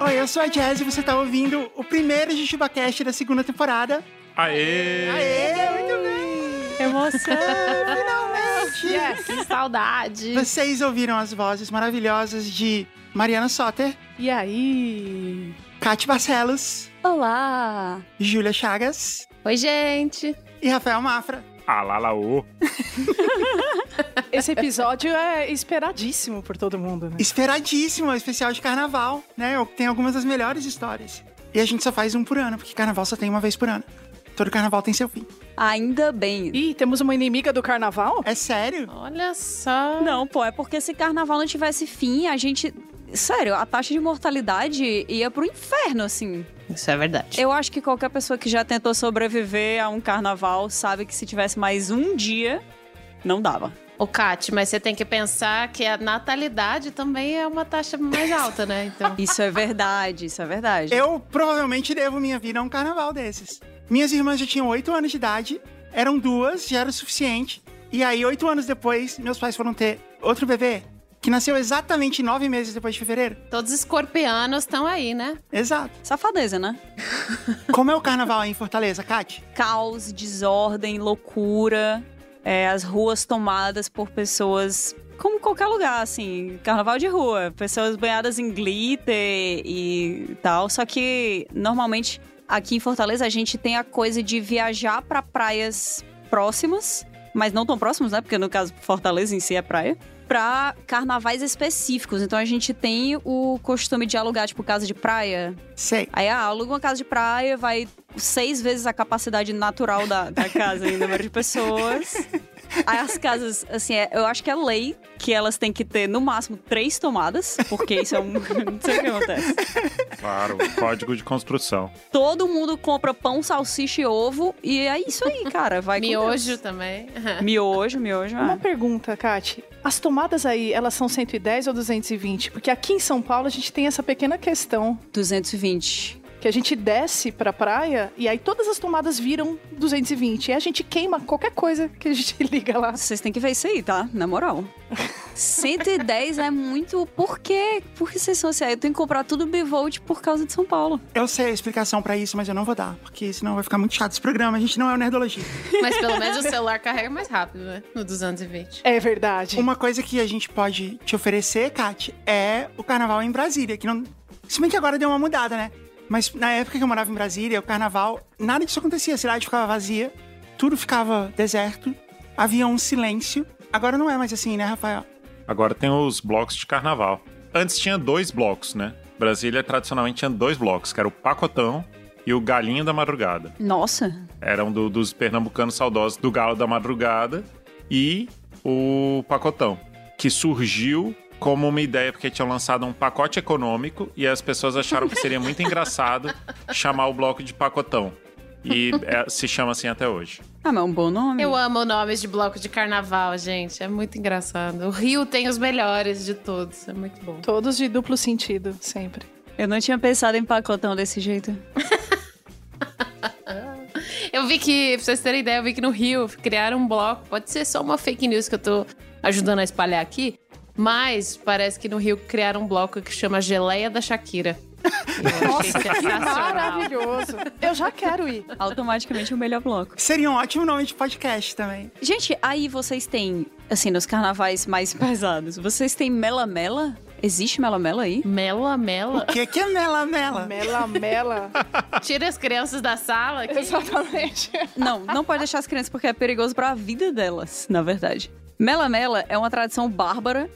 Oi, eu sou a Jazz e você tá ouvindo o primeiro JujubaCast da segunda temporada. Aê! Aê, muito bem! Emoção! Finalmente! yes, que saudade! Vocês ouviram as vozes maravilhosas de Mariana Soter, E aí? Kate Barcelos, Olá! Júlia Chagas Oi, gente. e Rafael Mafra. Alalaô! Esse episódio é esperadíssimo por todo mundo, né? Esperadíssimo, é o especial de carnaval, né? Tem algumas das melhores histórias. E a gente só faz um por ano, porque carnaval só tem uma vez por ano. Todo carnaval tem seu fim. Ainda bem. Ih, temos uma inimiga do carnaval? É sério? Olha só. Não, pô, é porque se carnaval não tivesse fim, a gente. Sério, a taxa de mortalidade ia pro inferno, assim. Isso é verdade. Eu acho que qualquer pessoa que já tentou sobreviver a um carnaval sabe que se tivesse mais um dia, não dava. Ô, Kate, mas você tem que pensar que a natalidade também é uma taxa mais alta, né? Então. Isso é verdade, isso é verdade. Eu provavelmente devo minha vida a um carnaval desses. Minhas irmãs já tinham 8 anos de idade, eram duas, já era o suficiente. E aí, oito anos depois, meus pais foram ter outro bebê, que nasceu exatamente nove meses depois de fevereiro. Todos os escorpianos estão aí, né? Exato. Safadeza, né? Como é o carnaval aí em Fortaleza, Kate? Caos, desordem, loucura, é, as ruas tomadas por pessoas. Como qualquer lugar, assim, carnaval de rua. Pessoas banhadas em glitter e tal. Só que, normalmente, aqui em Fortaleza, a gente tem a coisa de viajar pra praias próximas, mas não tão próximas, né? Porque no caso, Fortaleza em si é praia. Pra carnavais específicos. Então a gente tem o costume de alugar, tipo, casa de praia. Sei. Aí ah, aluga uma casa de praia, vai seis vezes a capacidade natural da, da casa em número de pessoas. As casas, assim, é- eu acho que é lei que elas têm que ter no máximo três tomadas, porque isso é um. Não sei o que acontece. Claro, código de construção. Todo mundo compra pão, salsicha e ovo, e é isso aí, cara. Vai Miojo também. Miojo, miojo. Uma É. pergunta, Kati. As tomadas aí, elas são 110 ou 220? Porque aqui em São Paulo a gente tem essa pequena questão 220. Que a gente desce pra praia e aí todas as tomadas viram 220. E a gente queima qualquer coisa que a gente liga lá. Vocês têm que ver isso aí, tá? Na moral. 110 é muito. Por quê? Por que vocês são assim? Eu tenho que comprar tudo bivolt por causa de São Paulo. Eu sei a explicação pra isso, mas eu não vou dar, porque senão vai ficar muito chato esse programa. A gente não é o Nerdologia. Mas pelo menos o celular carrega mais rápido, né? No 220. É verdade. Uma coisa que a gente pode te oferecer, Kate, é o carnaval em Brasília, que não. Se bem que agora deu uma mudada, né? Mas na época que eu morava em Brasília, o carnaval, nada disso acontecia. A cidade ficava vazia, tudo ficava deserto, havia um silêncio. Agora não é mais assim, né, Rafael? Agora tem os blocos de carnaval. Antes tinha dois blocos, né? Brasília tradicionalmente tinha dois blocos, que era o Pacotão e o Galinho da Madrugada. Nossa. Eram do- dos pernambucanos saudosos do Galo da Madrugada e o Pacotão, que surgiu como uma ideia porque tinham lançado um pacote econômico e as pessoas acharam que seria muito engraçado chamar o bloco de Pacotão. E é, se chama assim até hoje. Ah, mas é um bom nome. Eu amo nomes de bloco de carnaval, gente. É muito engraçado. O Rio tem os melhores de todos. É muito bom. Todos de duplo sentido, sempre. Eu não tinha pensado em pacotão desse jeito. Eu vi que, pra vocês terem ideia, eu vi que no Rio criaram um bloco. Pode ser só uma fake news que eu tô ajudando a espalhar aqui. Mas parece que no Rio criaram um bloco que chama Geleia da Shakira. Eu Nossa, que maravilhoso. Eu já quero ir. Automaticamente o melhor bloco. Seria um ótimo nome de podcast também. Gente, aí vocês têm, assim, nos carnavais mais pesados, vocês têm Mela Mela? Existe Mela Mela aí? Mela, mela. O que, que é mela mela? Mela, mela. Tira as crianças da sala. que- Exatamente. Não, não pode deixar as crianças porque é perigoso pra vida delas, na verdade. Mela Mela é uma tradição bárbara.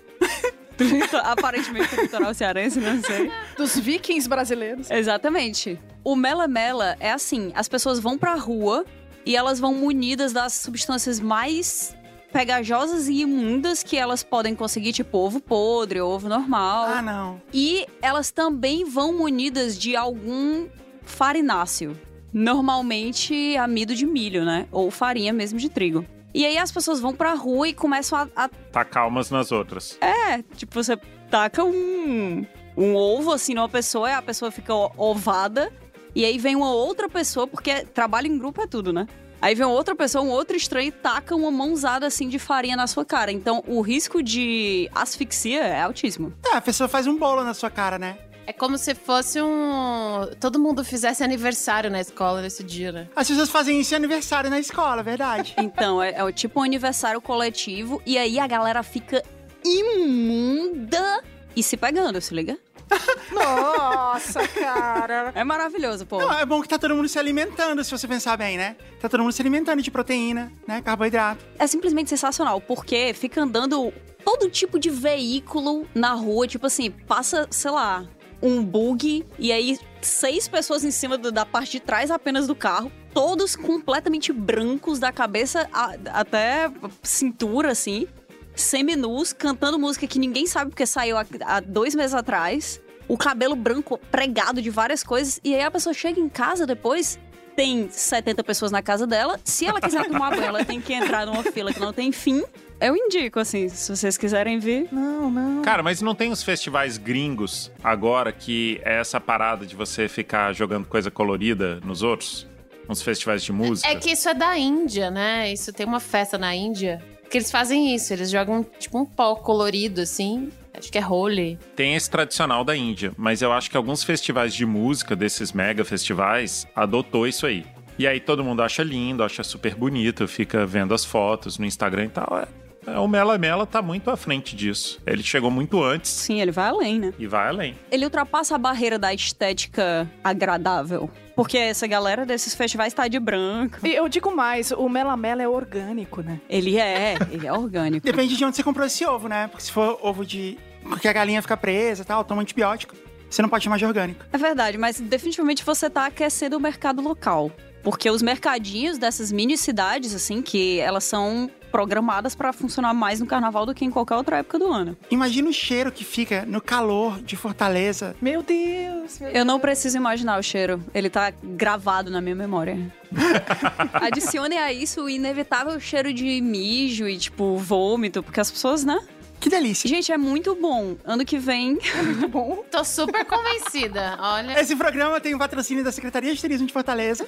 Aparentemente do litoral cearense, não sei. Dos vikings brasileiros. Exatamente. O Mela Mela é assim: as pessoas vão pra rua e elas vão munidas das substâncias mais pegajosas e imundas que elas podem conseguir, tipo ovo podre, ovo normal. Ah, não. E elas também vão munidas de algum farináceo. Normalmente amido de milho, né? Ou farinha mesmo de trigo. E aí as pessoas vão pra rua e começam a, a Tá calmas nas outras. é, tipo, você taca um, um ovo assim numa pessoa, e a pessoa fica ovada. E aí vem uma outra pessoa, porque trabalho em grupo é tudo, né? Aí vem outra pessoa, um outro estranho, e taca uma mãozada assim de farinha na sua cara. Então o risco de asfixia é altíssimo. É, a pessoa faz um bolo na sua cara, né? É como se fosse um. Todo mundo fizesse aniversário na escola nesse dia, né? As pessoas fazem isso em aniversário na escola, é verdade. Então, é, é o tipo um aniversário coletivo, e aí a galera fica imunda e se pegando, se liga? Nossa, cara. É maravilhoso, pô. Não, é bom que tá todo mundo se alimentando, se você pensar bem, né? Tá todo mundo se alimentando de proteína, né? Carboidrato. É simplesmente sensacional, porque fica andando todo tipo de veículo na rua, tipo assim, passa, sei lá, um bug e aí seis pessoas em cima do- da parte de trás apenas do carro, todos completamente brancos da cabeça a- até cintura, assim, seminus, cantando música que ninguém sabe porque saiu há, há dois meses atrás, o cabelo branco pregado de várias coisas, e aí a pessoa chega em casa depois. Tem 70 pessoas na casa dela. Se ela quiser tomar banho, ela tem que entrar numa fila que não tem fim. Eu indico, assim, se vocês quiserem vir. Não, não. Cara, mas não tem os festivais gringos agora que é essa parada de você ficar jogando coisa colorida nos outros? Uns festivais de música? É que isso é da Índia, né? Isso tem uma festa na Índia que eles fazem isso. Eles jogam tipo um pó colorido, assim. Acho que é Holy. Tem esse tradicional da Índia, mas eu acho que alguns festivais de música, desses mega festivais, adotou isso aí. E aí todo mundo acha lindo, acha super bonito, fica vendo as fotos no Instagram e tal. É, o Mela Mela tá muito à frente disso. Ele chegou muito antes Sim, ele vai além, né? e vai além. Ele ultrapassa a barreira da estética agradável. Porque essa galera desses festivais tá de branco. E eu digo mais, o melamela é orgânico, né? Ele é, ele é orgânico. Depende de onde você comprou esse ovo, né? Porque se for ovo de. que a galinha fica presa e tal, toma antibiótico, você não pode chamar de orgânico. É verdade, mas definitivamente você tá aquecendo o mercado local. Porque os mercadinhos dessas mini cidades, assim, que elas são programadas pra funcionar mais no carnaval do que em qualquer outra época do ano. Imagina o cheiro que fica no calor de Fortaleza. Meu Deus. meu Eu não preciso imaginar o cheiro. Ele tá gravado na minha memória. Adicionem a isso o inevitável cheiro de mijo e, tipo, vômito, porque as pessoas, né? Que delícia. Gente, é muito bom. Ano que vem. Muito bom. Tô super convencida. Olha. Esse programa tem o patrocínio da Secretaria de Turismo de Fortaleza.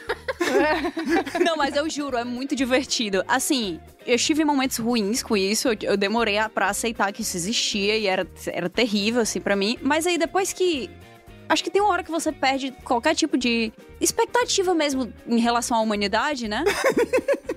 Não, mas eu juro, é muito divertido. Assim, eu tive momentos ruins com isso. Eu, eu demorei a- pra aceitar que isso existia e era, era terrível, assim, pra mim. Mas aí depois que. Acho que tem uma hora que você perde qualquer tipo de expectativa mesmo em relação à humanidade, né?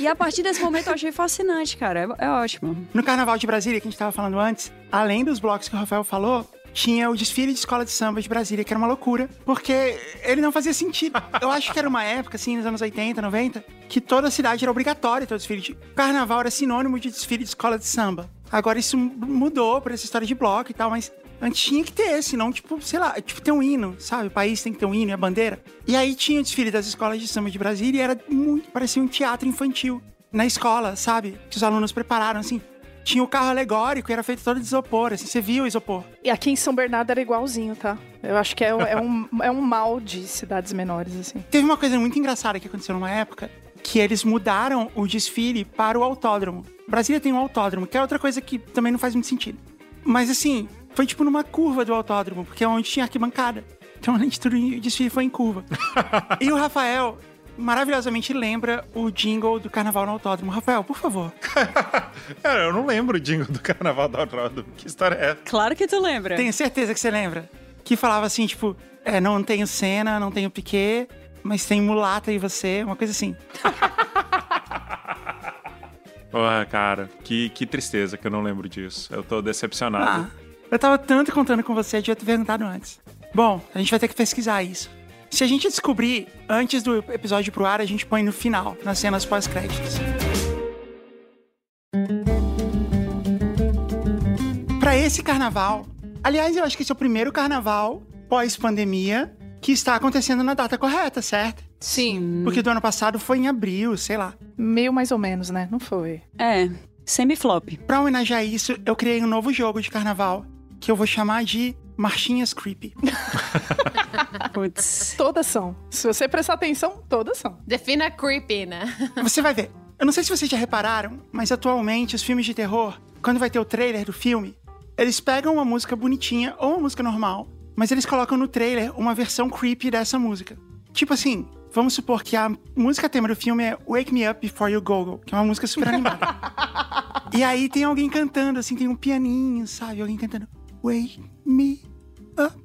E a partir desse momento eu achei fascinante, cara. É, é ótimo. No Carnaval de Brasília, que a gente tava falando antes, além dos blocos que o Rafael falou, tinha o desfile de escola de samba de Brasília, que era uma loucura, porque ele não fazia sentido. Eu acho que era uma época, assim, nos anos 80, 90, que toda cidade era obrigatório ter o desfile de... Carnaval era sinônimo de desfile de escola de samba. Agora isso mudou por essa história de bloco e tal, mas antes tinha que ter, senão, tipo, sei lá, tipo, tem um hino, sabe? O país tem que ter um hino e a bandeira. E aí tinha o desfile das escolas de samba de Brasília e era muito, parecia um teatro infantil na escola, sabe? Que os alunos prepararam, assim. Tinha o carro alegórico e era feito todo de isopor, assim, você via o isopor. E aqui em São Bernardo era igualzinho, tá? Eu acho que é, é um, é um mal de cidades menores, assim. Teve uma coisa muito engraçada que aconteceu numa época, que eles mudaram o desfile para o autódromo. Brasília tem um autódromo, que é outra coisa que também não faz muito sentido. Mas assim, foi tipo numa curva do autódromo, porque é onde tinha arquibancada. Então, além de tudo, o desfile foi em curva. e o Rafael maravilhosamente lembra o jingle do Carnaval no Autódromo. Rafael, por favor. Cara, eu não lembro o jingle do Carnaval da Roda. Que história é essa? Claro que tu lembra. Tenho certeza que você lembra. Que falava assim, tipo, é, não tenho cena, não tenho piquet, mas tem mulata e você, uma coisa assim. Porra, cara, que, que tristeza que eu não lembro disso. Eu tô Ah, decepcionado. Eu tava tanto contando com você, eu devia ter perguntado antes. Bom, a gente vai ter que pesquisar isso. Se a gente descobrir antes do episódio pro ar, a gente põe no final, nas cenas pós-créditos. Pra esse carnaval, aliás, eu acho que esse é o primeiro carnaval pós-pandemia que está acontecendo na data correta, certo? Sim. Porque do ano passado foi em abril, sei lá. Meio mais ou menos, né? Não foi. É, semi-flop. Pra homenagear isso, eu criei um novo jogo de carnaval que eu vou chamar de Marchinhas Creepy. Putz. Todas são. Se você prestar atenção, todas são. Defina creepy, né? Você vai ver. Eu não sei se vocês já repararam, mas atualmente os filmes de terror, quando vai ter o trailer do filme, eles pegam uma música bonitinha ou uma música normal, mas eles colocam no trailer uma versão creepy dessa música. Tipo assim, vamos supor que a música tema do filme é Wake Me Up Before You Go Go, que é uma música super animada. e aí tem alguém cantando, assim, tem um pianinho, sabe? Alguém cantando Wake Me Up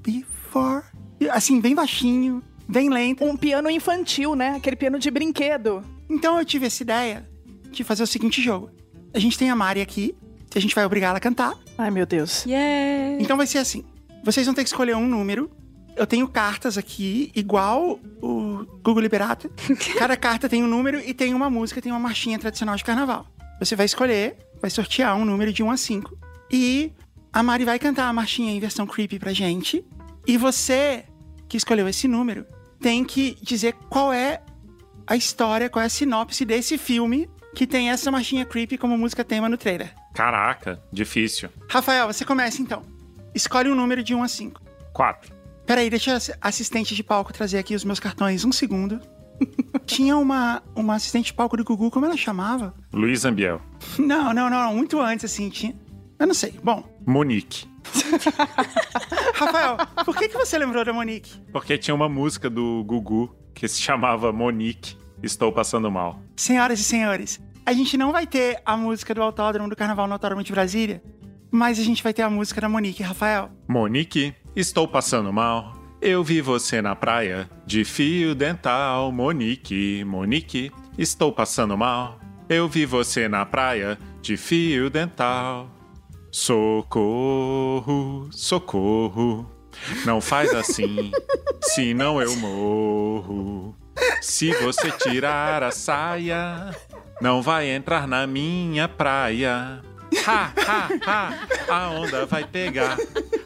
Before... Assim, bem baixinho, bem lento. Um piano infantil, né? Aquele piano de brinquedo. Então eu tive essa ideia de fazer o seguinte jogo. A gente tem a Mari aqui, a gente vai obrigar ela a cantar. Ai, meu Deus. Yeah! Então vai ser assim. Vocês vão ter que escolher um número. Eu tenho cartas aqui, igual o Google Liberato. Cada carta tem um número e tem uma música, tem uma marchinha tradicional de carnaval. Você vai escolher, vai sortear um número de 1 a 5. E a Mari vai cantar a marchinha em versão creepy pra gente. E você, que escolheu esse número, tem que dizer qual é a história, qual é a sinopse desse filme que tem essa marchinha creepy como música tema no trailer. Caraca, difícil. Rafael, você começa então. Escolhe um número de 1 a 5. Quatro. Peraí, deixa a assistente de palco trazer aqui os meus cartões. Um segundo. Tinha uma, uma assistente de palco do Gugu, como ela chamava? Luiz Ambiel. Não, não, não, muito antes, assim, tinha. Eu não sei. Bom, Monique. Rafael, por que, que você lembrou da Monique? Porque tinha uma música do Gugu que se chamava Monique. Estou passando mal. Senhoras e senhores, a gente não vai ter a música do Autódromo do Carnaval no Autódromo de Brasília, mas a gente vai ter a música da Monique, Rafael. Monique, estou passando mal. Eu vi você na praia de fio dental. Monique, Monique, estou passando mal. Eu vi você na praia de fio dental. Socorro, socorro. Não faz assim, senão eu morro. Se você tirar a saia, não vai entrar na minha praia. Ha, ha, ha, a onda vai pegar.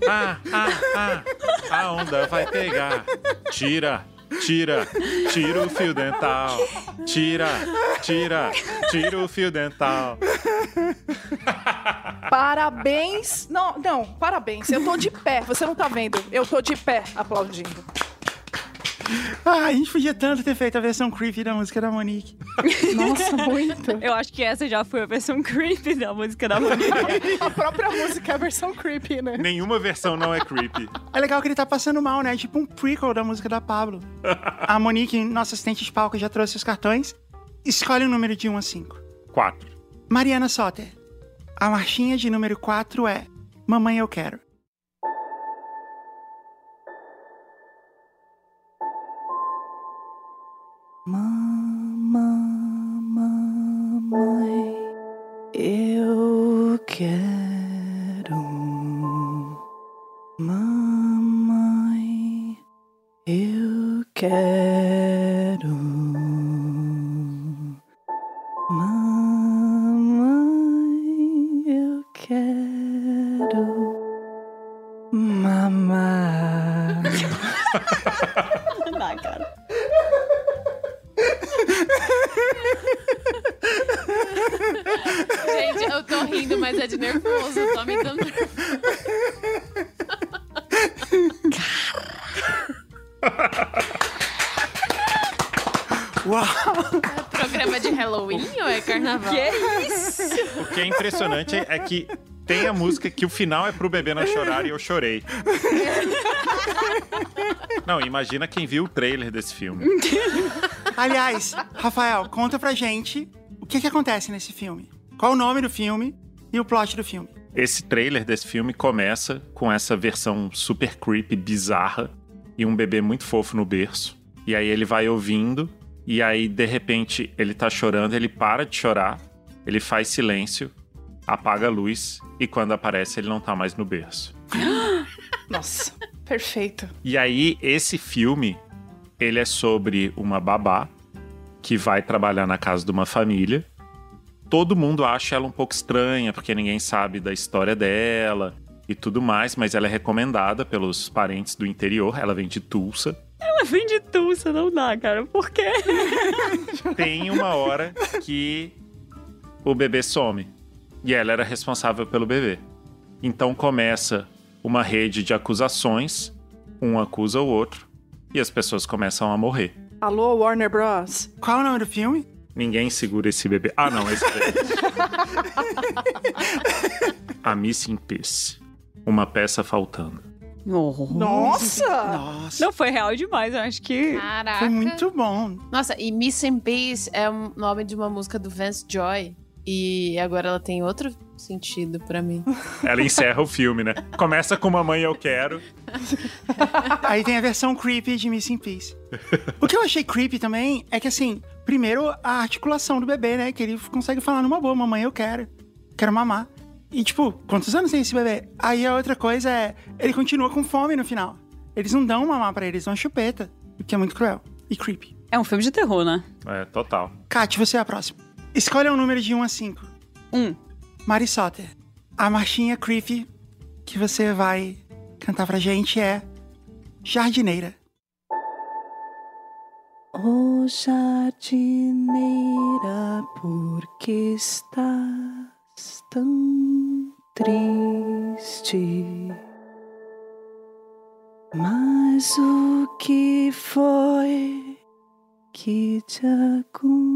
Ha, ha, ha, a onda vai pegar. Tira, tira, tira o fio dental. Tira, tira, tira o fio dental. Parabéns. Não, não, parabéns. Eu tô de pé. Você não tá vendo. Eu tô de pé aplaudindo. Ah, a gente podia tanto ter feito a versão creepy da música da Monique. Nossa, muito. Eu acho que essa já foi a versão creepy da música da Monique. A própria música é a versão creepy, né? Nenhuma versão não é creepy. É legal que ele tá passando mal, né? É tipo um prequel da música da Pablo. A Monique, nossa assistente de palco, já trouxe os cartões. Escolhe um número de 1 a 5. Quatro. Mariana Soter. A marchinha de número 4 é Mamãe Eu Quero. Mamãe, eu quero. Mamãe, eu quero. Nervoso. Tô me dando Uau! programa de Halloween ou é carnaval? Que isso? O que é impressionante é que tem a música que o final é pro bebê não chorar e eu chorei. Não, imagina quem viu o trailer desse filme. Aliás, Rafael, conta pra gente o que, que acontece nesse filme. Qual o nome do filme e o plot do filme. Esse trailer desse filme começa com essa versão super creepy, bizarra, e um bebê muito fofo no berço. E aí ele vai ouvindo, e aí de repente ele tá chorando, ele para de chorar, ele faz silêncio, apaga a luz, e quando aparece ele não tá mais no berço. Nossa, perfeito. E aí, esse filme, ele é sobre uma babá que vai trabalhar na casa de uma família. Todo mundo acha ela um pouco estranha, porque ninguém sabe da história dela e tudo mais, mas ela é recomendada pelos parentes do interior. Ela vem de Tulsa. Ela vem de Tulsa, não dá, cara. Por quê? Tem uma hora que o bebê some. E ela era responsável pelo bebê. Então começa uma rede de acusações, um acusa o outro, e as pessoas começam a morrer. Alô, Warner Bros. Qual é o nome do filme? Ninguém segura esse bebê. Ah, não, esse bebê. A Missing Piece. Uma peça faltando. Nossa! Nossa, Não foi real demais, eu acho que. Caraca. foi muito bom. Nossa, e Missing Peace é o nome de uma música do Vance Joy. E agora ela tem outro sentido pra mim. Ela encerra o filme, né? Começa com Mamãe Eu Quero. Aí tem a versão creepy de Missing Piece. O que eu achei creepy também é que, assim, primeiro a articulação do bebê, né? Que ele consegue falar numa boa, mamãe, eu quero. Quero mamar. E, tipo, quantos anos tem esse bebê? Aí a outra coisa é, ele continua com fome no final. Eles não dão mamar pra ele, eles dão chupeta. O que é muito cruel e creepy. É um filme de terror, né? É, total. Kat, você é a próxima. Escolha um número de 1 a 5. Um. Mari Soter. A marchinha creepy que você vai cantar pra gente é Jardineira. Oh, jardineira, por que estás tão triste? Mas o que foi que te aconteceu?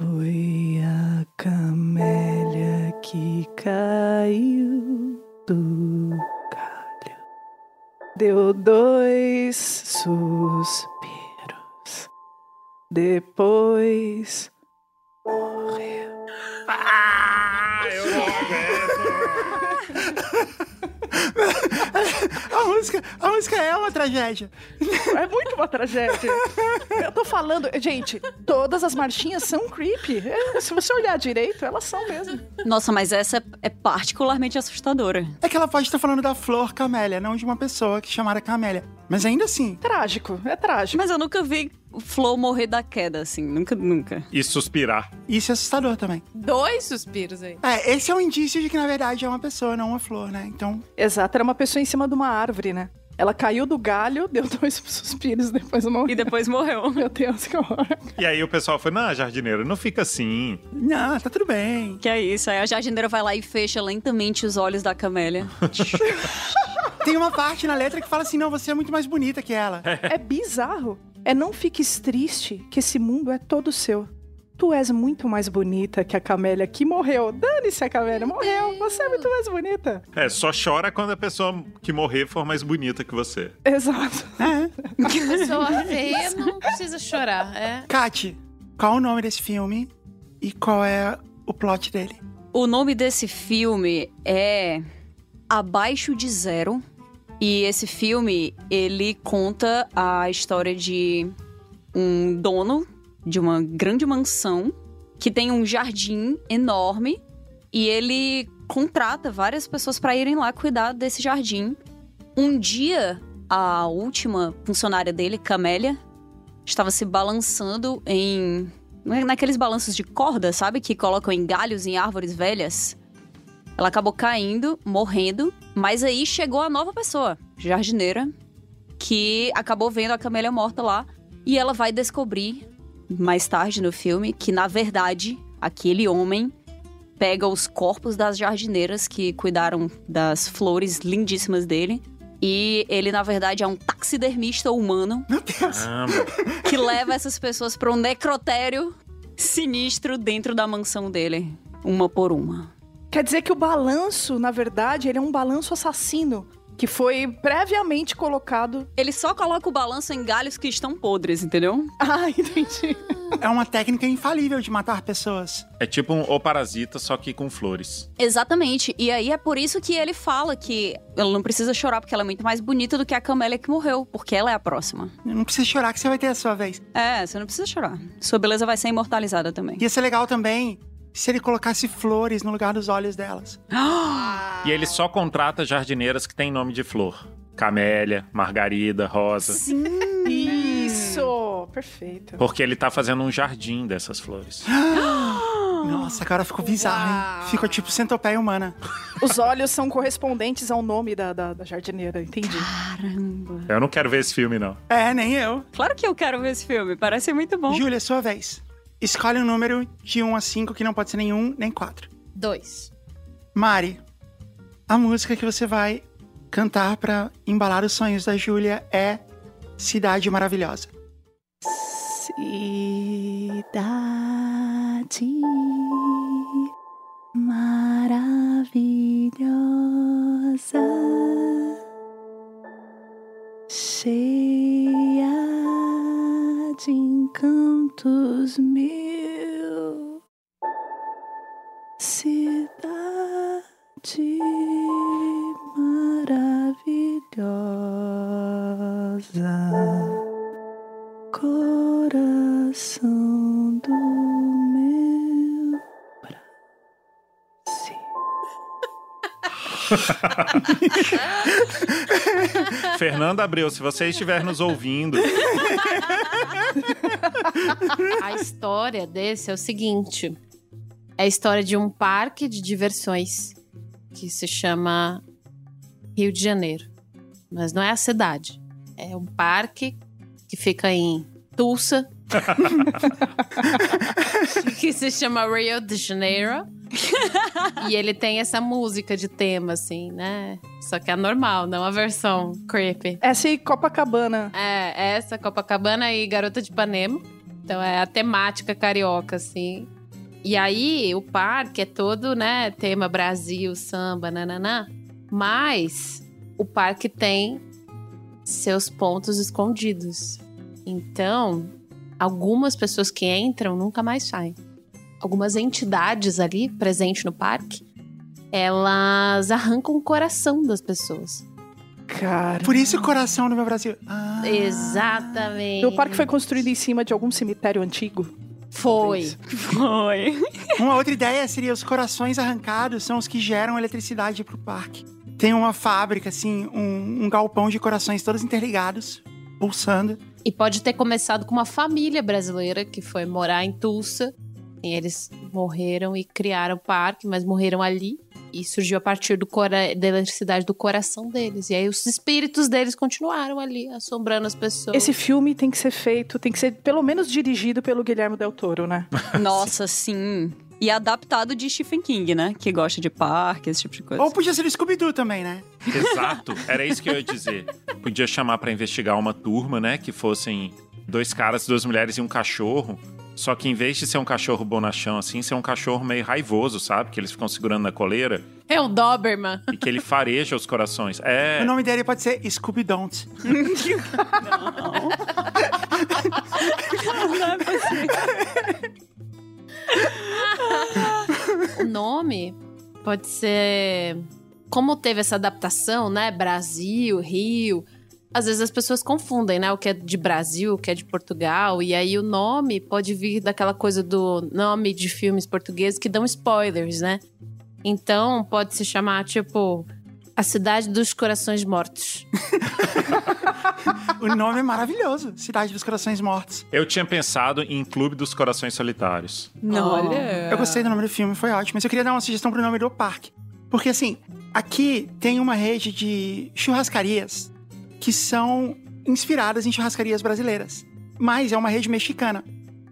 Foi a camélia que caiu do galho. Deu dois suspiros. Depois morreu. Ah, eu não A música, a música é uma tragédia. É muito uma tragédia. Eu tô falando, gente, todas as marchinhas são creepy. É, se você olhar direito, elas são mesmo. Nossa, mas essa é particularmente assustadora. É que ela pode estar falando da flor camélia, não de uma pessoa que chamara camélia. Mas ainda assim, Trágico, é trágico. Mas eu nunca vi o Flow morrer da queda, assim. Nunca, nunca. E suspirar. isso é assustador também. Dois suspiros aí. É, esse é um indício de que na verdade é uma pessoa, não uma flor, né? Então, Exato, era uma pessoa em cima de uma árvore, né? Ela caiu do galho, deu dois suspiros, depois morreu. E depois morreu. Meu Deus, que horror. E aí o pessoal foi, não, jardineira, não fica assim. não, tá tudo bem. Que é isso. Aí a jardineira vai lá e fecha lentamente os olhos da camélia. Tem uma parte na letra que fala assim: não, você é muito mais bonita que ela. É bizarro. É não fiques triste, que esse mundo é todo seu. Tu és muito mais bonita que a camélia que morreu. Dane-se a camélia, morreu. Você é muito mais bonita. É, só chora quando a pessoa que morrer for mais bonita que você. Exato. É. Pessoa feia não precisa chorar. É. Kat, qual o nome desse filme e qual é o plot dele? O nome desse filme é Abaixo de Zero. E esse filme, ele conta a história de um dono de uma grande mansão que tem um jardim enorme e ele contrata várias pessoas para irem lá cuidar desse jardim. Um dia, a última funcionária dele, Camélia, estava se balançando em naqueles balanços de corda, sabe, que colocam em galhos em árvores velhas. Ela acabou caindo, morrendo, mas aí chegou a nova pessoa, jardineira, que acabou vendo a camélia morta lá e ela vai descobrir mais tarde no filme que na verdade aquele homem pega os corpos das jardineiras que cuidaram das flores lindíssimas dele e ele na verdade é um taxidermista humano Meu Deus. Que leva essas pessoas para um necrotério sinistro dentro da mansão dele, uma por uma. Quer dizer que o balanço, na verdade, ele é um balanço assassino. Que foi previamente colocado. Ele só coloca o balanço em galhos que estão podres, entendeu? Ah, entendi. É uma técnica infalível de matar pessoas. É tipo um O Parasita, só que com flores. Exatamente. E aí é por isso que ele fala que ela não precisa chorar, porque ela é muito mais bonita do que a Camélia que morreu, porque ela é a próxima. Não precisa chorar que você vai ter a sua vez. É, você não precisa chorar. Sua beleza vai ser imortalizada também. Ia ser legal também se ele colocasse flores no lugar dos olhos delas. E ele só contrata jardineiras que têm nome de flor. Camélia, Margarida, Rosa. Sim! Isso! Perfeito. Porque ele tá fazendo um jardim dessas flores. Nossa, agora ficou bizarro, hein? Ficou tipo centopeia humana. Os olhos são correspondentes ao nome da, da, da jardineira, entendi. Caramba. Eu não quero ver esse filme, não. É, nem eu. Claro que eu quero ver esse filme, parece muito bom. Júlia, sua vez. Escolhe um número de 1 a 5 que não pode ser nenhum nem 4. 2. Mari, a música que você vai cantar para embalar os sonhos da Júlia é Cidade Maravilhosa. Cidade maravilhosa, cheia de encantos mil, cidade maravilhosa, coração do Fernanda Abreu, se você estiver nos ouvindo, A história desse é o seguinte: é a história de um parque de diversões que se chama Rio de Janeiro. Mas não é a cidade. É um parque que fica em Tulsa, que se chama Rio de Janeiro. e ele tem essa música de tema, assim, né? Só que é normal, não a versão creepy. Essa e Copacabana. É, essa, Copacabana e Garota de Ipanema. Então é a temática carioca, assim. E aí, o parque é todo, né, tema Brasil, samba, nananã. Mas o parque tem seus pontos escondidos. Então, algumas pessoas que entram nunca mais saem. Algumas entidades ali presentes no parque, elas arrancam o coração das pessoas. Cara. Por isso o coração do meu Brasil. Ah. Exatamente. O parque foi construído em cima de algum cemitério antigo. Foi. Foi. Uma outra ideia seria os corações arrancados são os que geram eletricidade pro parque. Tem uma fábrica, assim, um, um galpão de corações todos interligados, pulsando. E pode ter começado com uma família brasileira que foi morar em Tulsa. Eles morreram e criaram o parque, mas morreram ali. E surgiu a partir do cora- da eletricidade do coração deles. E aí os espíritos deles continuaram ali, assombrando as pessoas. Esse filme tem que ser feito, tem que ser pelo menos dirigido pelo Guilherme Del Toro, né? Nossa, sim. E adaptado de Stephen King, né? Que gosta de parque, esse tipo de coisa. Ou podia ser o Scooby-Doo também, né? exato, era isso que eu ia dizer. Podia chamar pra investigar uma turma, né, que fossem dois caras, duas mulheres e um cachorro. Só que em vez de ser um cachorro bonachão assim, ser um cachorro meio raivoso, sabe? Que eles ficam segurando na coleira É o Doberman. e que ele fareja os corações. É, O nome dele pode ser Scooby-Don't. O nome pode ser. Como teve essa adaptação, né? Brasil, Rio. Às vezes as pessoas confundem, né? O que é de Brasil, o que é de Portugal. E aí o nome pode vir daquela coisa do nome de filmes portugueses que dão spoilers, né? Então pode se chamar, tipo, A Cidade dos Corações Mortos. O nome é maravilhoso. Cidade dos Corações Mortos. eu tinha pensado em Clube dos Corações Solitários. Não. Eu gostei do nome do filme, foi ótimo. Mas eu queria dar uma sugestão pro nome do parque. Porque, assim, aqui tem uma rede de churrascarias que são inspiradas em churrascarias brasileiras. Mas é uma rede mexicana.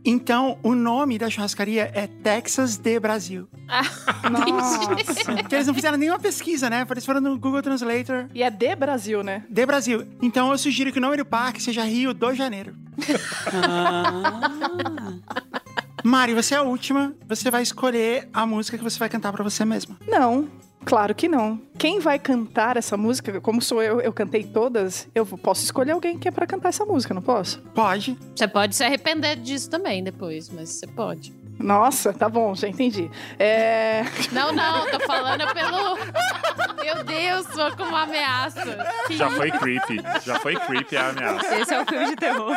Então, o nome da churrascaria é Texas de Brasil. Nossa. Porque eles não fizeram nenhuma pesquisa, né? Eles foram no Google Translator e é de Brasil, né? de Brasil. Então, eu sugiro que o nome do parque seja Rio de Janeiro. Ah. Mari, você é a última. Você vai escolher a música que você vai cantar pra você mesma. Não, claro que não. Quem vai cantar essa música, como sou eu, eu cantei todas, eu posso escolher alguém que é pra cantar essa música, não posso? Pode. Você pode se arrepender disso também depois, mas você pode. Nossa, tá bom, já entendi. É... Não, não, tô falando pelo. Meu Deus, sou como uma ameaça. Que Já foi creepy. Já foi creepy a ameaça. Esse é o filme de terror.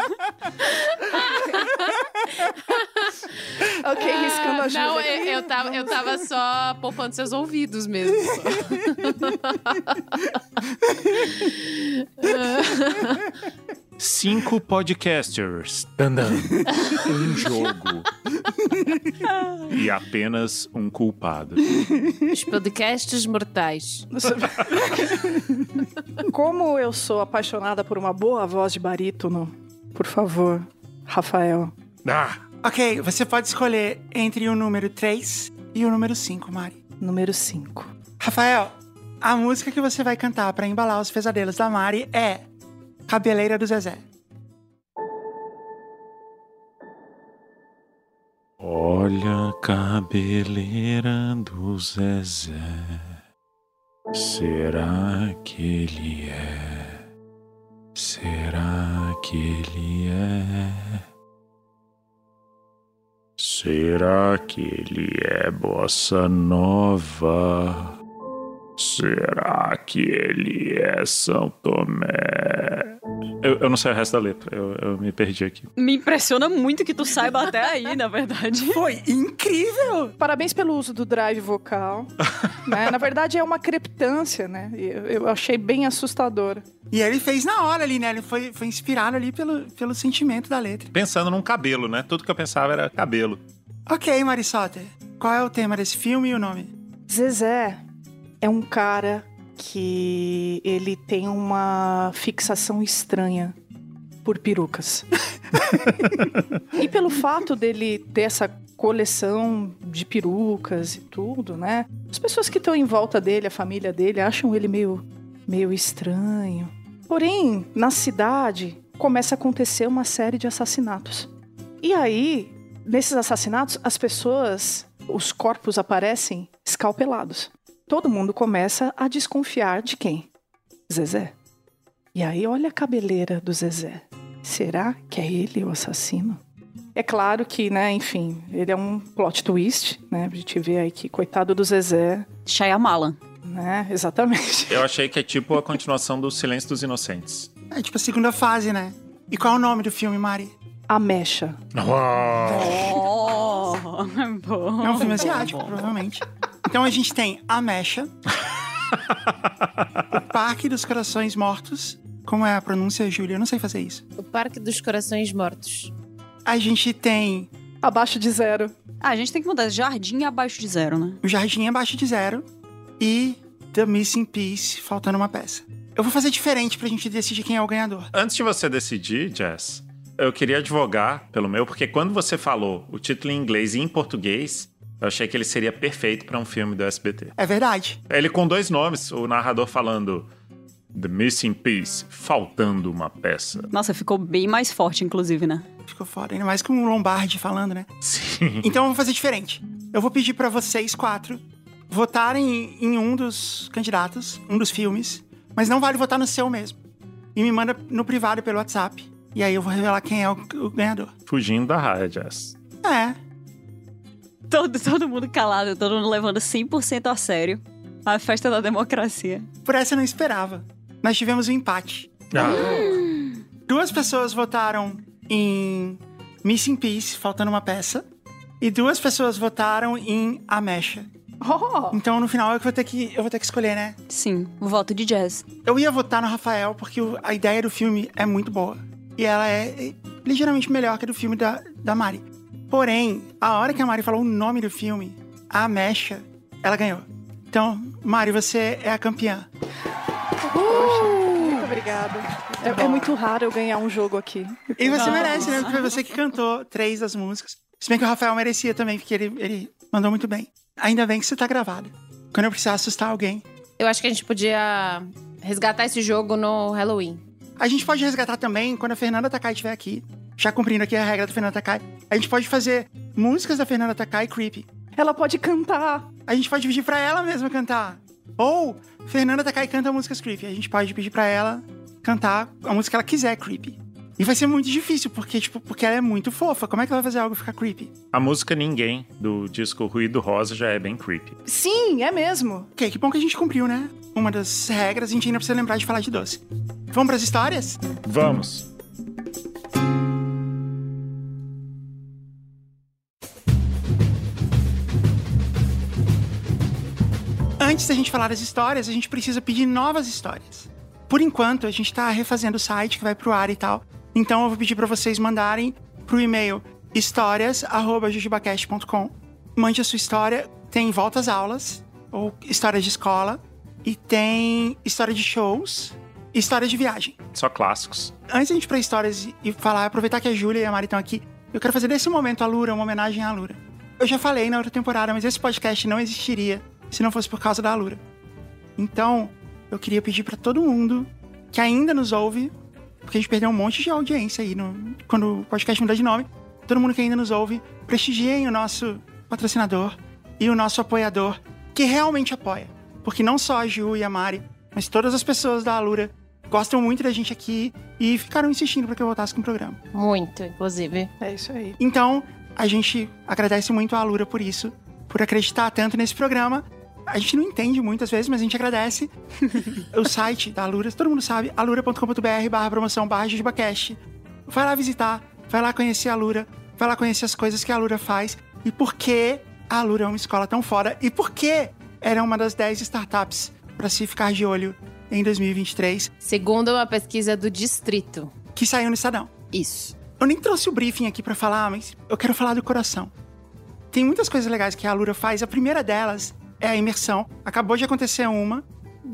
Ok, riscando a ajuda. Não, eu, eu tava, eu tava só poupando seus ouvidos mesmo. Cinco podcasters. Um jogo. e apenas um culpado. Os podcasts mortais. Como eu sou apaixonada por uma boa voz de barítono, por favor, Rafael. Ah! Ok, você pode escolher entre o número 3 e o número 5, Mari. Número 5. Rafael, a música que você vai cantar pra embalar os pesadelos da Mari é Cabeleira do Zezé. Olha a cabeleira do Zezé. Será que ele é? Será que ele é? Será que ele é bossa nova? Será que ele é São Tomé? Eu, eu não sei o resto da letra, eu, eu me perdi aqui. Me impressiona muito que tu saiba até aí, na verdade. Foi incrível! Parabéns pelo uso do drive vocal. né? Na verdade, é uma creptância, né? Eu, eu achei bem assustador. E ele fez na hora ali, né? Ele foi, foi inspirado ali pelo, pelo sentimento da letra. Pensando num cabelo, né? Tudo que eu pensava era cabelo. Ok, Marisotter. Qual é o tema desse filme e o nome? Zezé é um cara que ele tem uma fixação estranha por perucas. e pelo fato dele ter essa coleção de perucas e tudo, né? As pessoas que estão em volta dele, a família dele, acham ele meio, meio estranho. Porém, na cidade começa a acontecer uma série de assassinatos. E aí, nesses assassinatos, as pessoas, os corpos aparecem escalpelados todo mundo começa a desconfiar de quem? Zezé. E aí, olha a cabeleira do Zezé. Será que é ele o assassino? É claro que, né, enfim, ele é um plot twist, né? A gente vê aí que, coitado do Zezé, Shyamalan. né? Exatamente. Eu achei que é tipo a continuação do Silêncio dos Inocentes. É tipo a segunda fase, né? E qual é o nome do filme, Mari? A mecha. Oh, bom. É um filme asiático, provavelmente. Então a gente tem A Mecha, o Parque dos Corações Mortos. Como é a pronúncia, Júlia? Eu não sei fazer isso. O Parque dos Corações Mortos. A gente tem Abaixo de zero. Ah, a gente tem que mudar jardim abaixo de zero, né? o Jardim Abaixo de Zero e The Missing Piece, faltando uma peça. Eu vou fazer diferente pra gente decidir quem é o ganhador. Antes de você decidir, Jess, eu queria advogar pelo meu, porque quando você falou o título em inglês e em português, eu achei que ele seria perfeito pra um filme do SBT. É verdade. Ele com dois nomes, o narrador falando The Missing Piece, faltando uma peça. Nossa, ficou bem mais forte, inclusive, né? Ficou foda. Ainda mais com o Lombardi falando, né? Sim. Então eu vou fazer diferente. Eu vou pedir pra vocês quatro votarem em um dos candidatos, um dos filmes, mas não vale votar no seu mesmo. E me manda no privado pelo WhatsApp. E aí eu vou revelar quem é o, o ganhador. Fugindo da raia, Jess. É. Todo, todo mundo calado, todo mundo levando 100% a sério. A festa da democracia. Por essa eu não esperava. Nós tivemos um empate. Ah, Duas pessoas votaram em Missing Piece, faltando uma peça. E duas pessoas votaram em A Mecha. Oh, Então no final eu vou ter que, eu vou ter que escolher, né? Sim, o voto de jazz. Eu ia votar no Rafael porque a ideia do filme é muito boa. E ela é ligeiramente melhor que a do filme da, da Mari. Porém, a hora que a Mari falou o nome do filme, a Mecha, ela ganhou. Então, Mari, você é a campeã. muito obrigada. É, é muito raro eu ganhar um jogo aqui. E você merece, né? Porque foi você que cantou três das músicas. Se bem que o Rafael merecia também, porque ele, ele mandou muito bem. Ainda bem que você tá gravado. Quando eu precisar assustar alguém. Eu acho que a gente podia resgatar esse jogo no Halloween. A gente pode resgatar também quando a Fernanda Takai estiver aqui. Já cumprindo aqui a regra da Fernanda Takai. A gente pode fazer músicas da Fernanda Takai creepy. Ela pode cantar. A gente pode pedir pra ela mesma cantar. Ou Fernanda Takai canta músicas creepy. A gente pode pedir pra ela cantar a música que ela quiser creepy. E vai ser muito difícil, porque, tipo, porque ela é muito fofa. Como é que ela vai fazer algo ficar creepy? a música Ninguém, do disco Ruído Rosa, já é bem creepy. Sim, é mesmo. Ok, que bom que a gente cumpriu, né? Uma das regras, a gente ainda precisa lembrar de falar de doce. Vamos pras histórias? Vamos! Antes da gente falar das histórias, a gente precisa pedir novas histórias. Por enquanto, a gente tá refazendo o site que vai pro ar e tal. Então eu vou pedir pra vocês mandarem pro e-mail histórias@jujubacast.com. Mande a sua história, tem volta às aulas ou história de escola e tem história de shows, e história de viagem. Só clássicos. Antes de a gente ir pra histórias e- falar, aproveitar que a Júlia e a Mari estão aqui, eu quero fazer desse momento a Lura uma homenagem à Lura. Eu já falei na outra temporada, mas esse podcast não existiria se não fosse por causa da Lura. Então, eu queria pedir pra todo mundo que ainda nos ouve, porque a gente perdeu um monte de audiência aí no, quando o podcast mudar de nome. Todo mundo que ainda nos ouve, prestigiem o nosso patrocinador e o nosso apoiador, que realmente apoia. porque não só a Ju e a Mari, mas todas as pessoas da Alura gostam muito da gente aqui e ficaram insistindo para que eu voltasse com o programa. Muito, inclusive. É isso aí. Então, a gente agradece muito a Alura por isso, por acreditar tanto nesse programa. A gente não entende muitas vezes, mas a gente agradece. o site da Alura, todo mundo sabe, alura.com.br barra promoção barra JujubaCast. Vai lá visitar, vai lá conhecer a Alura, vai lá conhecer as coisas que a Alura faz e por que a Alura é uma escola tão foda e por que era uma das 10 startups para se ficar de olho em 2023, Segundo uma pesquisa do Distrito. que saiu no Estadão. Isso. Eu nem trouxe o briefing aqui pra falar, mas eu quero falar do coração. Tem muitas coisas legais que a Alura faz. A primeira delas é a imersão. Acabou de acontecer uma,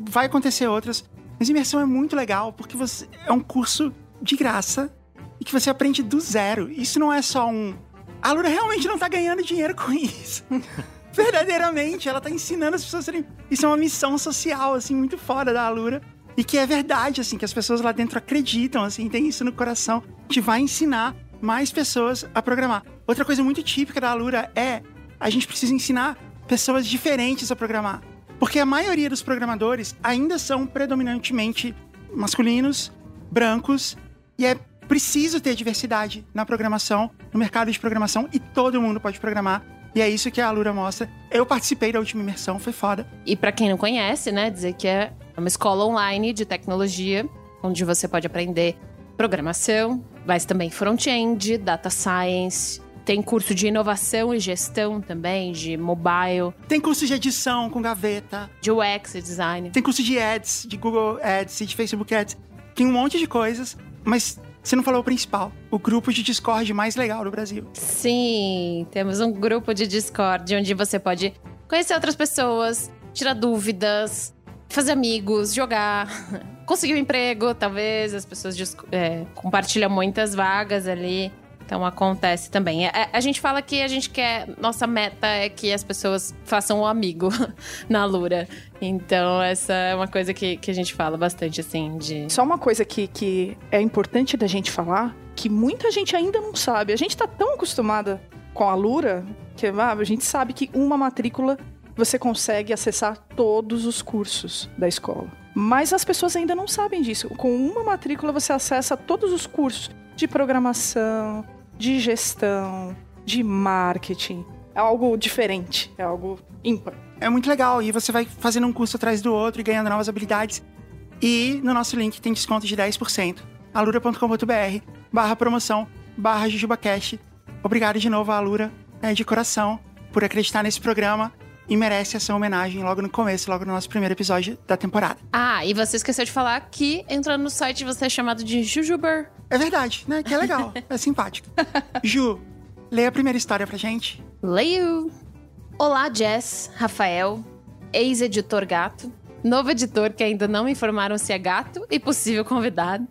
vai acontecer outras. Mas imersão é muito legal porque você é um curso de graça e que você aprende do zero. Isso não é só um. A Alura realmente não tá ganhando dinheiro com isso. Verdadeiramente, ela tá ensinando as pessoas a serem. Isso é uma missão social, assim, muito fora da Alura. E que é verdade, assim, que as pessoas lá dentro acreditam, assim, tem isso no coração. A gente vai ensinar mais pessoas a programar. Outra coisa muito típica da Alura é a gente precisa ensinar pessoas diferentes a programar. Porque a maioria dos programadores ainda são predominantemente masculinos, brancos, e é preciso ter diversidade na programação, no mercado de programação, e todo mundo pode programar. E é isso que a Alura mostra. Eu participei da última imersão, foi foda. E pra quem não conhece, né, dizer que é uma escola online de tecnologia, onde você pode aprender programação, mas também front-end, data science, tem curso de inovação e gestão também, de mobile, Tem curso de edição com gaveta, de UX e design. tem curso de ads, de Google Ads e de Facebook Ads. Tem um monte de coisas, mas você não falou o principal. O grupo de Discord mais legal do Brasil. Sim, temos um grupo de Discord onde você pode conhecer outras pessoas, tirar dúvidas, fazer amigos, jogar, conseguir um emprego, talvez. As pessoas é, compartilham muitas vagas ali. Então acontece também. A, a gente fala que a gente quer. Nossa meta é que as pessoas façam um amigo na Lura. Então, essa é uma coisa que, que a gente fala bastante, assim, de. Só uma coisa que, que é importante da gente falar, que muita gente ainda não sabe. A gente tá tão acostumada com a Lura, que ah, a gente sabe que uma matrícula você consegue acessar todos os cursos da escola. Mas as pessoas ainda não sabem disso. Com uma matrícula você acessa todos os cursos de programação, de gestão, de marketing. É algo diferente, é algo ímpar. É muito legal. E você vai fazendo um curso atrás do outro e ganhando novas habilidades. E no nosso link tem desconto de 10%. alura.com.br barra promoção barra JujubaCast. Obrigado de novo, Alura, é, de coração, por acreditar nesse programa e merece essa homenagem logo no começo, logo no nosso primeiro episódio da temporada. Ah, e você esqueceu de falar que entrando no site você é chamado de Jujuber. É verdade, né? Que é legal, é simpático. Ju, lê a primeira história pra gente. Leio! Olá, Jess, Rafael, ex-editor gato, novo editor que ainda não me informaram se é gato e possível convidado.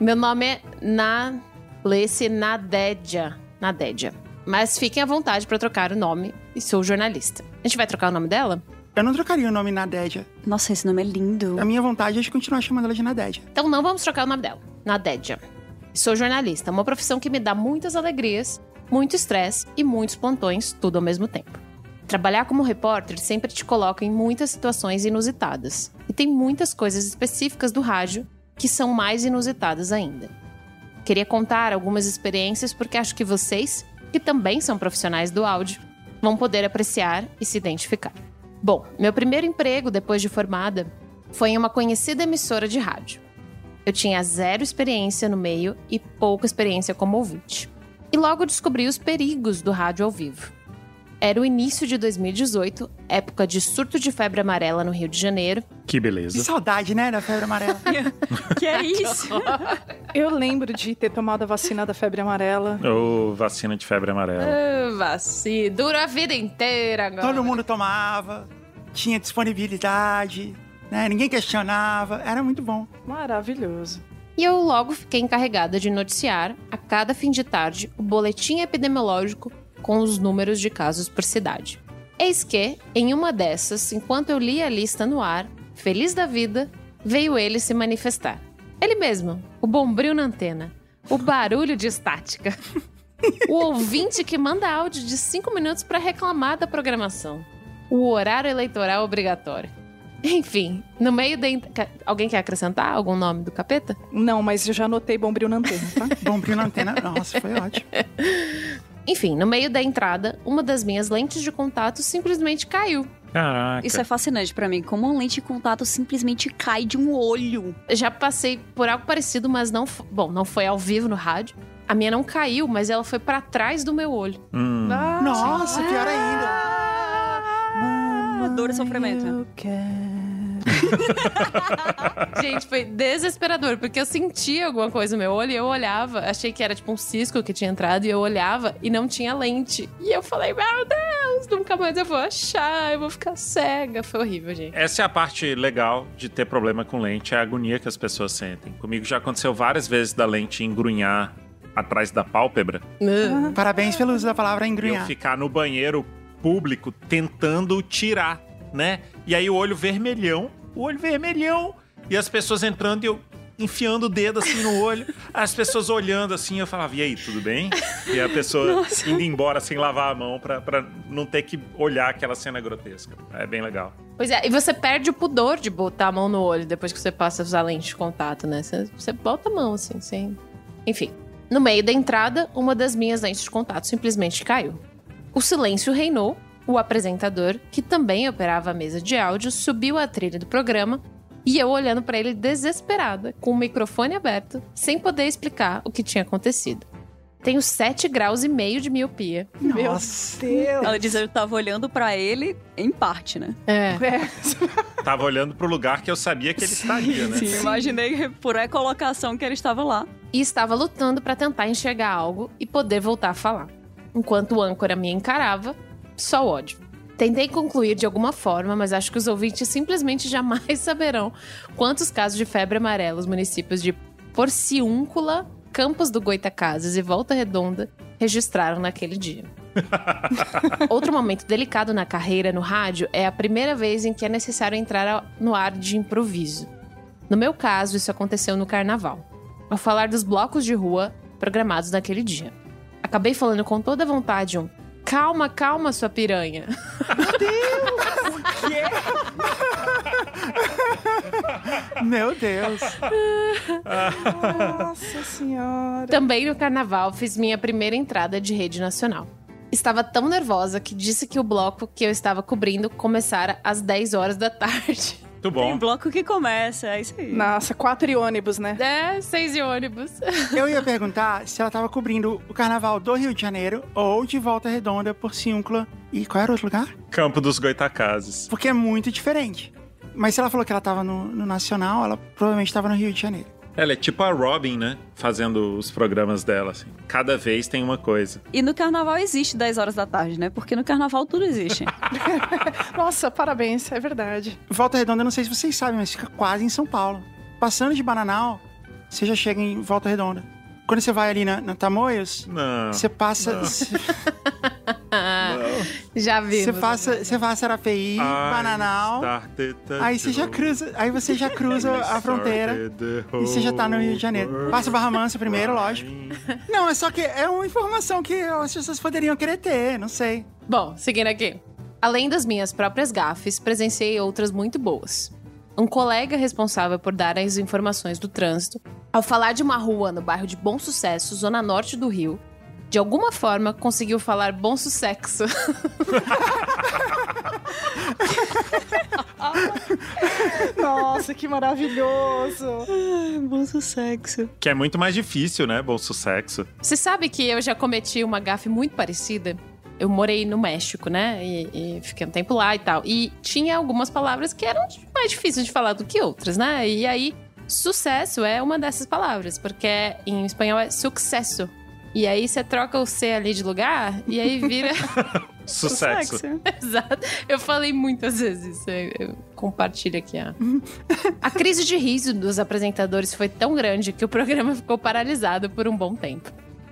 Meu nome é Na... Lê-se Nadédia. Nadédia. Mas fiquem à vontade para trocar o nome e sou jornalista. A gente vai trocar o nome dela? Eu não trocaria o nome Nadédia. Nossa, esse nome é lindo. A minha vontade é de continuar chamando ela de Nadédia. Então não vamos trocar o nome dela. Nadédia. Sou jornalista, uma profissão que me dá muitas alegrias, muito estresse e muitos plantões, tudo ao mesmo tempo. Trabalhar como repórter sempre te coloca em muitas situações inusitadas. E tem muitas coisas específicas do rádio que são mais inusitadas ainda. Queria contar algumas experiências porque acho que vocês, que também são profissionais do áudio, vão poder apreciar e se identificar. Bom, meu primeiro emprego depois de formada foi em uma conhecida emissora de rádio. Eu tinha zero experiência no meio e pouca experiência como ouvinte. E logo descobri os perigos do rádio ao vivo. Era o início de 2018, época de surto de febre amarela no Rio de Janeiro. Que Que beleza. saudade, né, da febre amarela. Que é isso? Eu lembro de ter tomado a vacina da febre amarela. Ô, vacina de febre amarela. Ah, vacina, dura a vida inteira agora. Todo mundo tomava, tinha disponibilidade, né? Ninguém questionava, era muito bom. Maravilhoso. E eu logo fiquei encarregada de noticiar, a cada fim de tarde, o boletim epidemiológico com os números de casos por cidade. Eis que, em uma dessas, enquanto eu lia a lista no ar, feliz da vida, veio ele se manifestar. Ele mesmo, o bombril na antena, o barulho de estática. O ouvinte que manda áudio de 5 minutos para reclamar da programação. O horário eleitoral obrigatório. Enfim, no meio da. Quer- Alguém quer acrescentar algum nome do capeta? Não, mas eu já anotei Bombril na antena, tá? Bombril na antena. Nossa, foi ótimo. Enfim, no meio da entrada, uma das minhas lentes de contato simplesmente caiu. Caraca. Isso é fascinante pra mim. Como uma lente de contato simplesmente cai de um olho. Eu já passei por algo parecido, mas não. Bom, não foi ao vivo no rádio. A minha não caiu, mas ela foi pra trás do meu olho. Hum. Nossa, pior ainda. Ah, dor e sofrimento. Eu quero. Gente, foi desesperador, porque eu sentia alguma coisa no meu olho e eu olhava, achei que era tipo um cisco que tinha entrado e eu olhava e não tinha lente. E eu falei, meu Deus, nunca mais eu vou achar, eu vou ficar cega. Foi horrível, gente. Essa é a parte legal de ter problema com lente, é a agonia que as pessoas sentem. Comigo já aconteceu várias vezes da lente engrunhar atrás da pálpebra Uh. Parabéns pelo uso da palavra e eu engrunhar. ficar no banheiro público tentando tirar, né? E aí o olho vermelhão, o olho vermelhão, e as pessoas entrando e eu enfiando o dedo assim no olho, as pessoas olhando assim, eu falava, e aí, tudo bem? E a pessoa indo embora sem lavar a mão pra, pra não ter que olhar aquela cena grotesca. É bem legal. Pois é, e você perde o pudor de botar a mão no olho depois que você passa a usar lente de contato, né? Você, você bota a mão assim, sem. Enfim. No meio da entrada, uma das minhas lentes de contato simplesmente caiu. O silêncio reinou. O apresentador, que também operava a mesa de áudio, subiu a trilha do programa e eu olhando pra ele desesperada, com o microfone aberto, sem poder explicar o que tinha acontecido. Tenho 7 graus e meio de miopia. Meu Nossa. Deus. Ela diz que eu tava olhando pra ele em parte, né? É. É. Tava olhando pro lugar que eu sabia que ele estaria, né? Sim, imaginei por recolocação que ele estava lá. e estava lutando para tentar enxergar algo e poder voltar a falar. Enquanto o âncora me encarava, só ódio. Tentei concluir de alguma forma, mas acho que os ouvintes simplesmente jamais saberão quantos casos de febre amarela os municípios de Porciúncula, Campos do Goitacazes e Volta Redonda registraram naquele dia. Outro momento delicado na carreira no rádio é a primeira vez em que é necessário entrar no ar de improviso. No meu caso, isso aconteceu no carnaval ao falar dos blocos de rua programados naquele dia. Acabei falando com toda a vontade um Calma, calma, sua piranha. Meu Deus. Nossa senhora. Também no carnaval fiz minha primeira entrada de rede nacional. Estava tão nervosa que disse que o bloco que eu estava cobrindo começara às 10 horas da tarde. Muito Tem bom. bloco que começa, é isso aí. Nossa, quatro e ônibus, né? É, seis de ônibus. Eu ia perguntar se ela tava cobrindo o carnaval do Rio de Janeiro ou de Volta Redonda por Ciúncula. E qual era o outro lugar? Campo dos Goitacazes. Porque é muito diferente. Mas se ela falou que ela tava no, no Nacional, ela provavelmente tava no Rio de Janeiro. Ela é tipo a Robin, né? Fazendo os programas dela, assim. Cada vez tem uma coisa. E no carnaval existe 10 horas da tarde, né? Porque no carnaval tudo existe. Nossa, parabéns, é verdade. Volta Redonda, não sei se vocês sabem, mas fica quase em São Paulo. Passando de Bananal, você já chega em Volta Redonda. Quando você vai ali na, na Tamoios, Não. você passa. Você Já vi. você passa, você passa Arapeí, Bananal. Aí você já cruza, aí você já cruza a fronteira. E você já tá no Rio de Janeiro. Passa Barra Mansa primeiro, lógico. Não, é só que é uma informação que as pessoas poderiam querer ter, não sei. Bom, seguindo aqui. Além das minhas próprias gafes, presenciei outras muito boas. Um colega responsável por dar as informações do trânsito, ao falar de uma rua no bairro de Bom Sucesso, zona norte do Rio, de alguma forma conseguiu falar bom sucesso. Nossa, que maravilhoso. Bom sucesso. Que é muito mais difícil, né? Bom sucesso. Você sabe que eu já cometi uma gafe muito parecida? Eu morei no México, né? E, e fiquei um tempo lá e tal. E tinha algumas palavras que eram mais difíceis de falar do que outras, né? E aí, sucesso é uma dessas palavras, porque em espanhol é sucesso. E aí você troca o C ali de lugar e aí vira. Sucesso. Exato. Eu falei muitas vezes isso. Eu, eu compartilho aqui. A... a crise de riso dos apresentadores foi tão grande que o programa ficou paralisado por um bom tempo.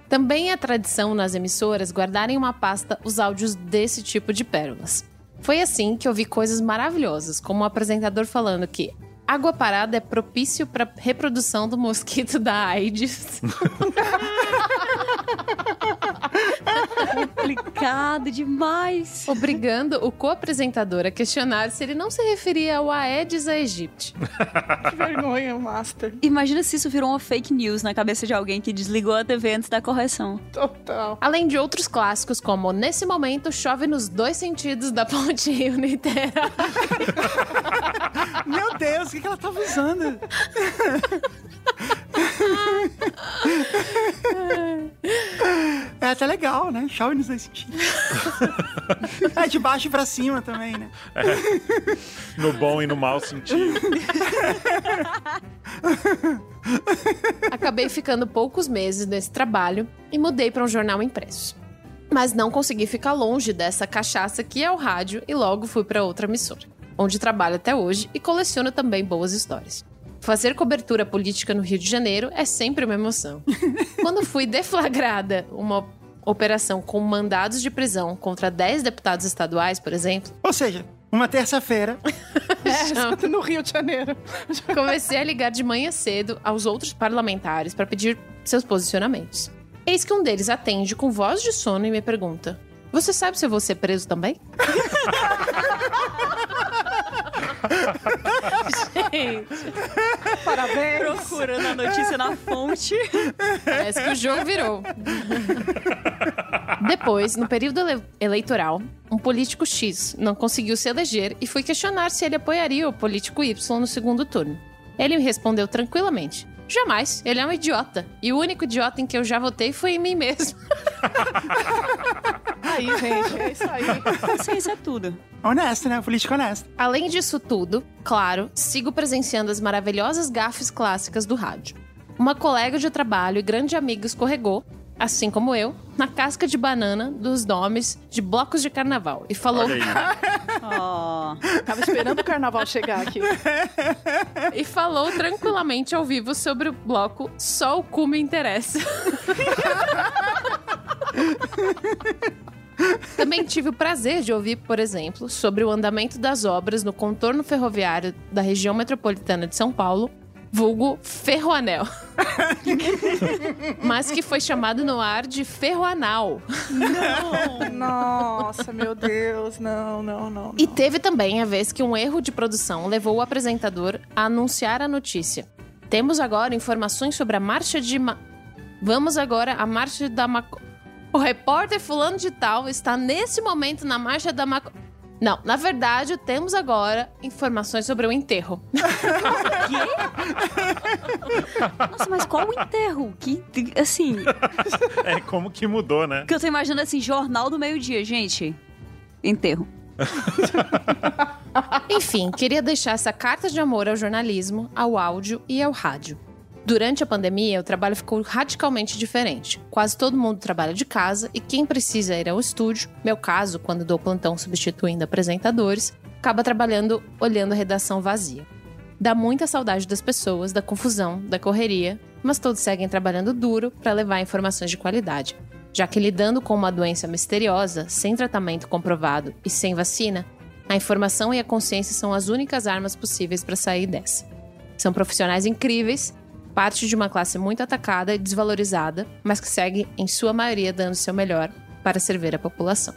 Também é tradição nas emissoras guardarem uma pasta os áudios desse tipo de pérolas. Foi assim que eu vi coisas maravilhosas, como o apresentador falando que água parada é propício para reprodução do mosquito da AIDS. Complicado demais. Obrigando o co-apresentador a questionar se ele não se referia ao Aedes aegypti. Que vergonha, Master. Imagina se isso virou uma fake news na cabeça de alguém que desligou a TV antes da correção. Total. Além de outros clássicos como Nesse Momento Chove nos Dois Sentidos da Ponte Rio Niterói. Meu Deus, o que, que ela tava usando? É até legal, né? Chove nos dois sentidos. É de baixo pra cima também, né? No bom e no mau sentido. Acabei ficando poucos meses nesse trabalho e mudei para um jornal impresso. Mas não consegui ficar longe dessa cachaça que é o rádio e logo fui para outra emissora, onde trabalho até hoje e coleciono também boas histórias. Fazer cobertura política no Rio de Janeiro é sempre uma emoção. Quando fui deflagrada uma operação com mandados de prisão contra 10 deputados estaduais, por exemplo, Ou seja, uma terça-feira. É, no Rio de Janeiro. Comecei a ligar de manhã cedo aos outros parlamentares para pedir seus posicionamentos. Eis que um deles atende com voz de sono e me pergunta: Você sabe se eu vou ser preso também? Gente, Parabéns. Procurando a notícia na fonte. parece que o jogo virou. Depois, no período ele- eleitoral, um político X não conseguiu se eleger e fui questionar se ele apoiaria o político Y no segundo turno. Ele respondeu tranquilamente: Jamais, ele é um idiota. E o único idiota em que eu já votei foi em mim mesmo. Aí, gente, é isso aí. Paciência é tudo. Honesto, né? Política honesta. Além disso tudo, claro, sigo presenciando as maravilhosas gafes clássicas do rádio. Uma colega de trabalho e grande amiga escorregou, assim como eu, na casca de banana dos nomes de blocos de carnaval e falou. Ó. Tava esperando o carnaval chegar aqui. e falou tranquilamente ao vivo sobre o bloco Só o cu me interessa. Também tive o prazer de ouvir, por exemplo, sobre o andamento das obras no contorno ferroviário da região metropolitana de São Paulo, vulgo Ferroanel. Mas que foi chamado no ar de Ferroanal. Nossa, meu Deus. Não, não, não. E não. teve também a vez que um erro de produção levou o apresentador a anunciar a notícia. Temos agora informações sobre a marcha de. Ma... Vamos agora à marcha da Maco. O repórter fulano de tal está nesse momento na marcha da Maco. Não, na verdade, temos agora informações sobre o enterro. Nossa, mas qual o enterro? Que, assim, É como que mudou, né? que eu tô imaginando assim, jornal do meio-dia, gente. Enterro. Enfim, queria deixar essa carta de amor ao jornalismo, ao áudio e ao rádio. Durante a pandemia, o trabalho ficou radicalmente diferente. Quase todo mundo trabalha de casa e quem precisa ir ao estúdio, meu caso, quando dou plantão substituindo apresentadores, acaba trabalhando olhando a redação vazia. Dá muita saudade das pessoas, da confusão, da correria, mas todos seguem trabalhando duro para levar informações de qualidade, já que lidando com uma doença misteriosa, sem tratamento comprovado e sem vacina, a informação e a consciência são as únicas armas possíveis para sair dessa. São profissionais incríveis, parte de uma classe muito atacada e desvalorizada, mas que segue, em sua maioria, dando seu melhor para servir a população.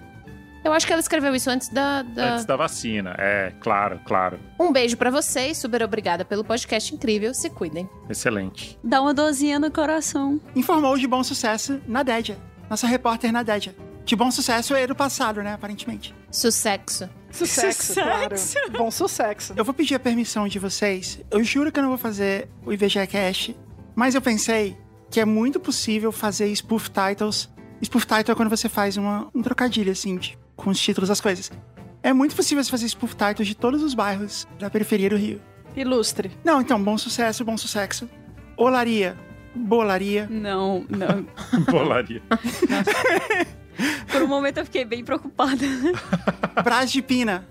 Eu acho que ela escreveu isso antes da. da- Antes da vacina. É, claro, claro. Um beijo pra vocês, super obrigada pelo podcast incrível, se cuidem. Excelente. Dá uma dorzinha no coração. Informou de bom sucesso na Dédia. Nossa repórter na Bom sucesso é do passado, né? Aparentemente. Sucesso. Sucesso, claro. Bom sucesso. Eu vou pedir a permissão de vocês. Eu juro que eu não vou fazer o IBGE Cast, mas eu pensei que é muito possível fazer spoof titles. Spoof title é quando você faz uma, um trocadilho, assim, de- com os títulos das coisas. É muito possível você fazer spoof titles de todos os bairros da periferia do Rio. Ilustre. Não, então, bom sucesso, bom sucesso. Olaria, bolaria. Não, não. Bolaria. Por um momento eu fiquei bem preocupada. Brás de Pina.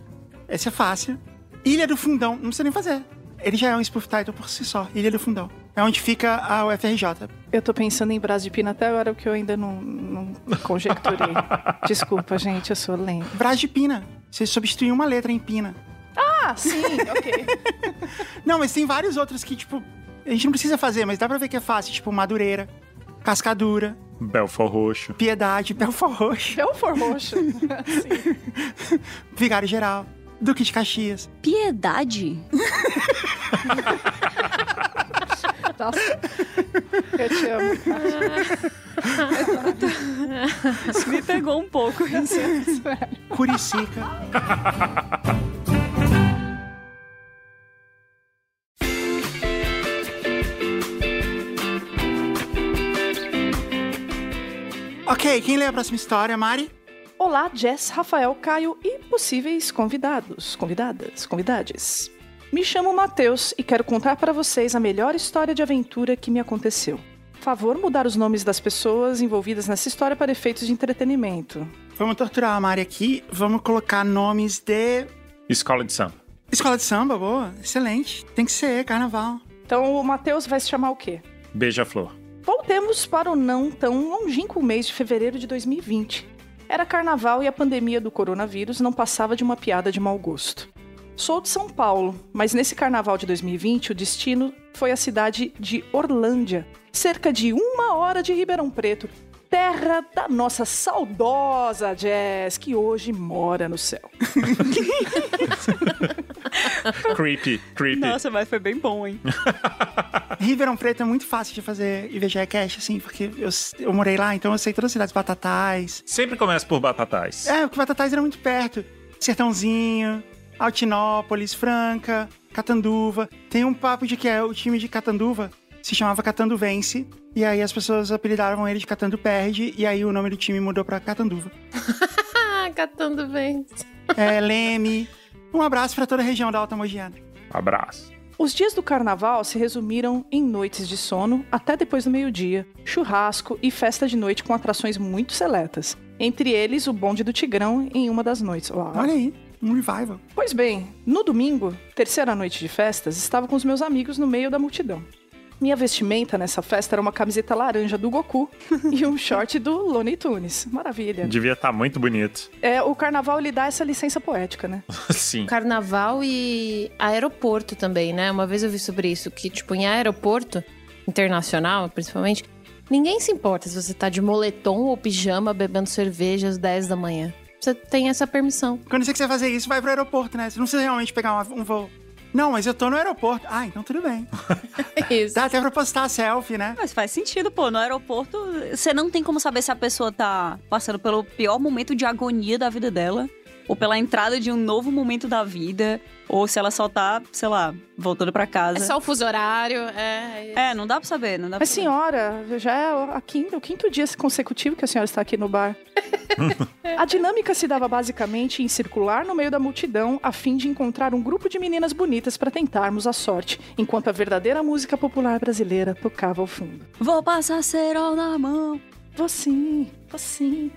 Esse é fácil. Ilha do Fundão. Não precisa nem fazer. Ele já é um spoof title por si só. Ilha do Fundão. É onde fica a UFRJ. Eu tô pensando em Brás de Pina até agora, porque eu ainda não, não conjecturei. Desculpa, gente, eu sou lenta. Brás de Pina. Você substitui uma letra em Pina. Ah, sim, ok. Não, mas tem vários outros que, tipo, a gente não precisa fazer, mas dá pra ver que é fácil. Tipo, Madureira, Cascadura, Belfor Roxo. Piedade, Belfor Roxo, Belfor Roxo. Sim. Vigário Geral, Duque de Caxias. Piedade? Nossa. Eu te amo. Me pegou um pouco. Isso. Curicica. Ok, quem lê a próxima história, Mari? Olá, Jess, Rafael, Caio e possíveis convidados, convidadas, convidades. Me chamo Matheus e quero contar para vocês a melhor história de aventura que me aconteceu. Favor mudar os nomes das pessoas envolvidas nessa história para efeitos de entretenimento. Vamos torturar a Mari aqui. Vamos colocar nomes de. Escola de samba. Escola de samba, boa. Excelente. Tem que ser, carnaval. Então o Matheus vai se chamar o quê? Beija-flor. Voltemos para o não tão longínquo mês de fevereiro de 2020. Era carnaval e a pandemia do coronavírus não passava de uma piada de mau gosto. Sou de São Paulo, mas nesse carnaval de 2020 o destino foi a cidade de Orlândia, cerca de uma hora de Ribeirão Preto, terra da nossa saudosa Jazz, que hoje mora no céu. Creepy, creepy. Nossa, mas foi bem bom, hein? Ribeirão Preto é muito fácil de fazer IVGE Cash, assim, porque eu, eu morei lá, então eu sei todas as cidades. Batatais. Sempre começa por batatais. É, porque Batatais era muito perto. Sertãozinho, Altinópolis, Franca, Catanduva. Tem um papo de que é o time de Catanduva se chamava Catanduvense. E aí as pessoas apelidaram ele de Catando Perde. E aí o nome do time mudou pra Catanduva. Catando bem. É, Leme. Um abraço pra toda a região da Alta Mogiana. Abraço. Os dias do carnaval se resumiram em noites de sono até depois do meio-dia, churrasco e festa de noite com atrações muito seletas. Entre eles, o bonde do Tigrão em uma das noites. Uau. Olha aí, um revival. Pois bem, no domingo, terceira noite de festas, estava com os meus amigos no meio da multidão. Minha vestimenta nessa festa era uma camiseta laranja do Goku e um short do Looney Tunes. Maravilha. Devia estar muito bonito. É, o carnaval ele dá essa licença poética, né? Sim. Carnaval e aeroporto também, né? Uma vez eu vi sobre isso, que, tipo, em aeroporto internacional, principalmente, ninguém se importa se você tá de moletom ou pijama bebendo cerveja às 10 da manhã. Você tem essa permissão. Quando você quiser fazer isso, vai pro aeroporto, né? Você não precisa realmente pegar um voo. Não, mas eu tô no aeroporto. Ah, então tudo bem. Isso. Dá até pra postar a selfie, né? Mas faz sentido, pô. No aeroporto, você não tem como saber se a pessoa tá passando pelo pior momento de agonia da vida dela, ou pela entrada de um novo momento da vida, ou se ela só tá, sei lá, voltando pra casa. É só o fuso horário, é... É, não dá pra saber, não dá pra Mas saber. senhora, já é a quinta, o quinto dia consecutivo que a senhora está aqui no bar. a dinâmica se dava basicamente em circular no meio da multidão a fim de encontrar um grupo de meninas bonitas para tentarmos a sorte, enquanto a verdadeira música popular brasileira tocava ao fundo. Vou passar cerol na mão. Vou sim, vou sim.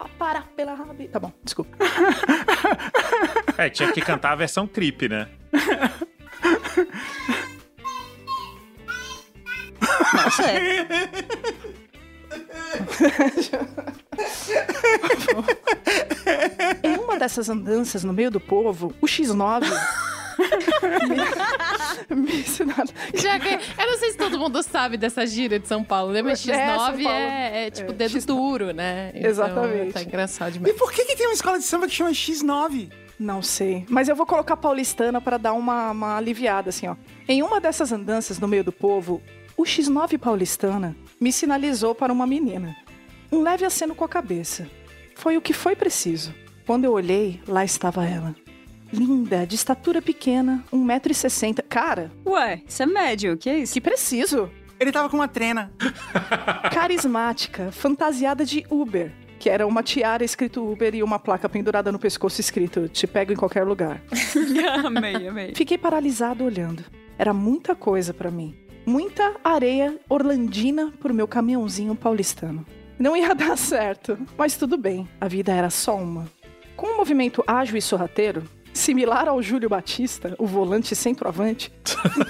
Vou parar pela rabi. Tá bom, desculpa. É, tinha que cantar a versão creepy, né? Nossa, é. Em uma dessas andanças no meio do povo, o X9 me, ensinaram. Já que, eu não sei se todo mundo sabe dessa gíria de São Paulo, né? Mas É, X9 São Paulo. é, é, tipo É, dedo X9. duro, né? Então, Exatamente. Tá engraçado E demais. por que, que tem uma escola de samba que chama X9? Não sei. Mas eu vou colocar paulistana para dar uma, uma aliviada, assim, ó. Em uma dessas andanças no meio do povo, o X9 paulistana me sinalizou para uma menina. Um leve aceno com a cabeça. Foi o que foi preciso. Quando eu olhei, lá estava ela. Linda, de estatura pequena, 1,60m. Cara, Ué, isso é médio, que é isso? que preciso! Ele tava com uma trena. Carismática, fantasiada de Uber. Que era uma tiara escrito Uber e uma placa pendurada no pescoço escrito Te pego em qualquer lugar. amei, amei. Fiquei paralisado olhando. Era muita coisa pra mim. Muita areia orlandina pro meu caminhãozinho paulistano. Não ia dar certo, mas tudo bem, a vida era só uma. Com um movimento ágil e sorrateiro, similar ao Júlio Batista, o volante centroavante,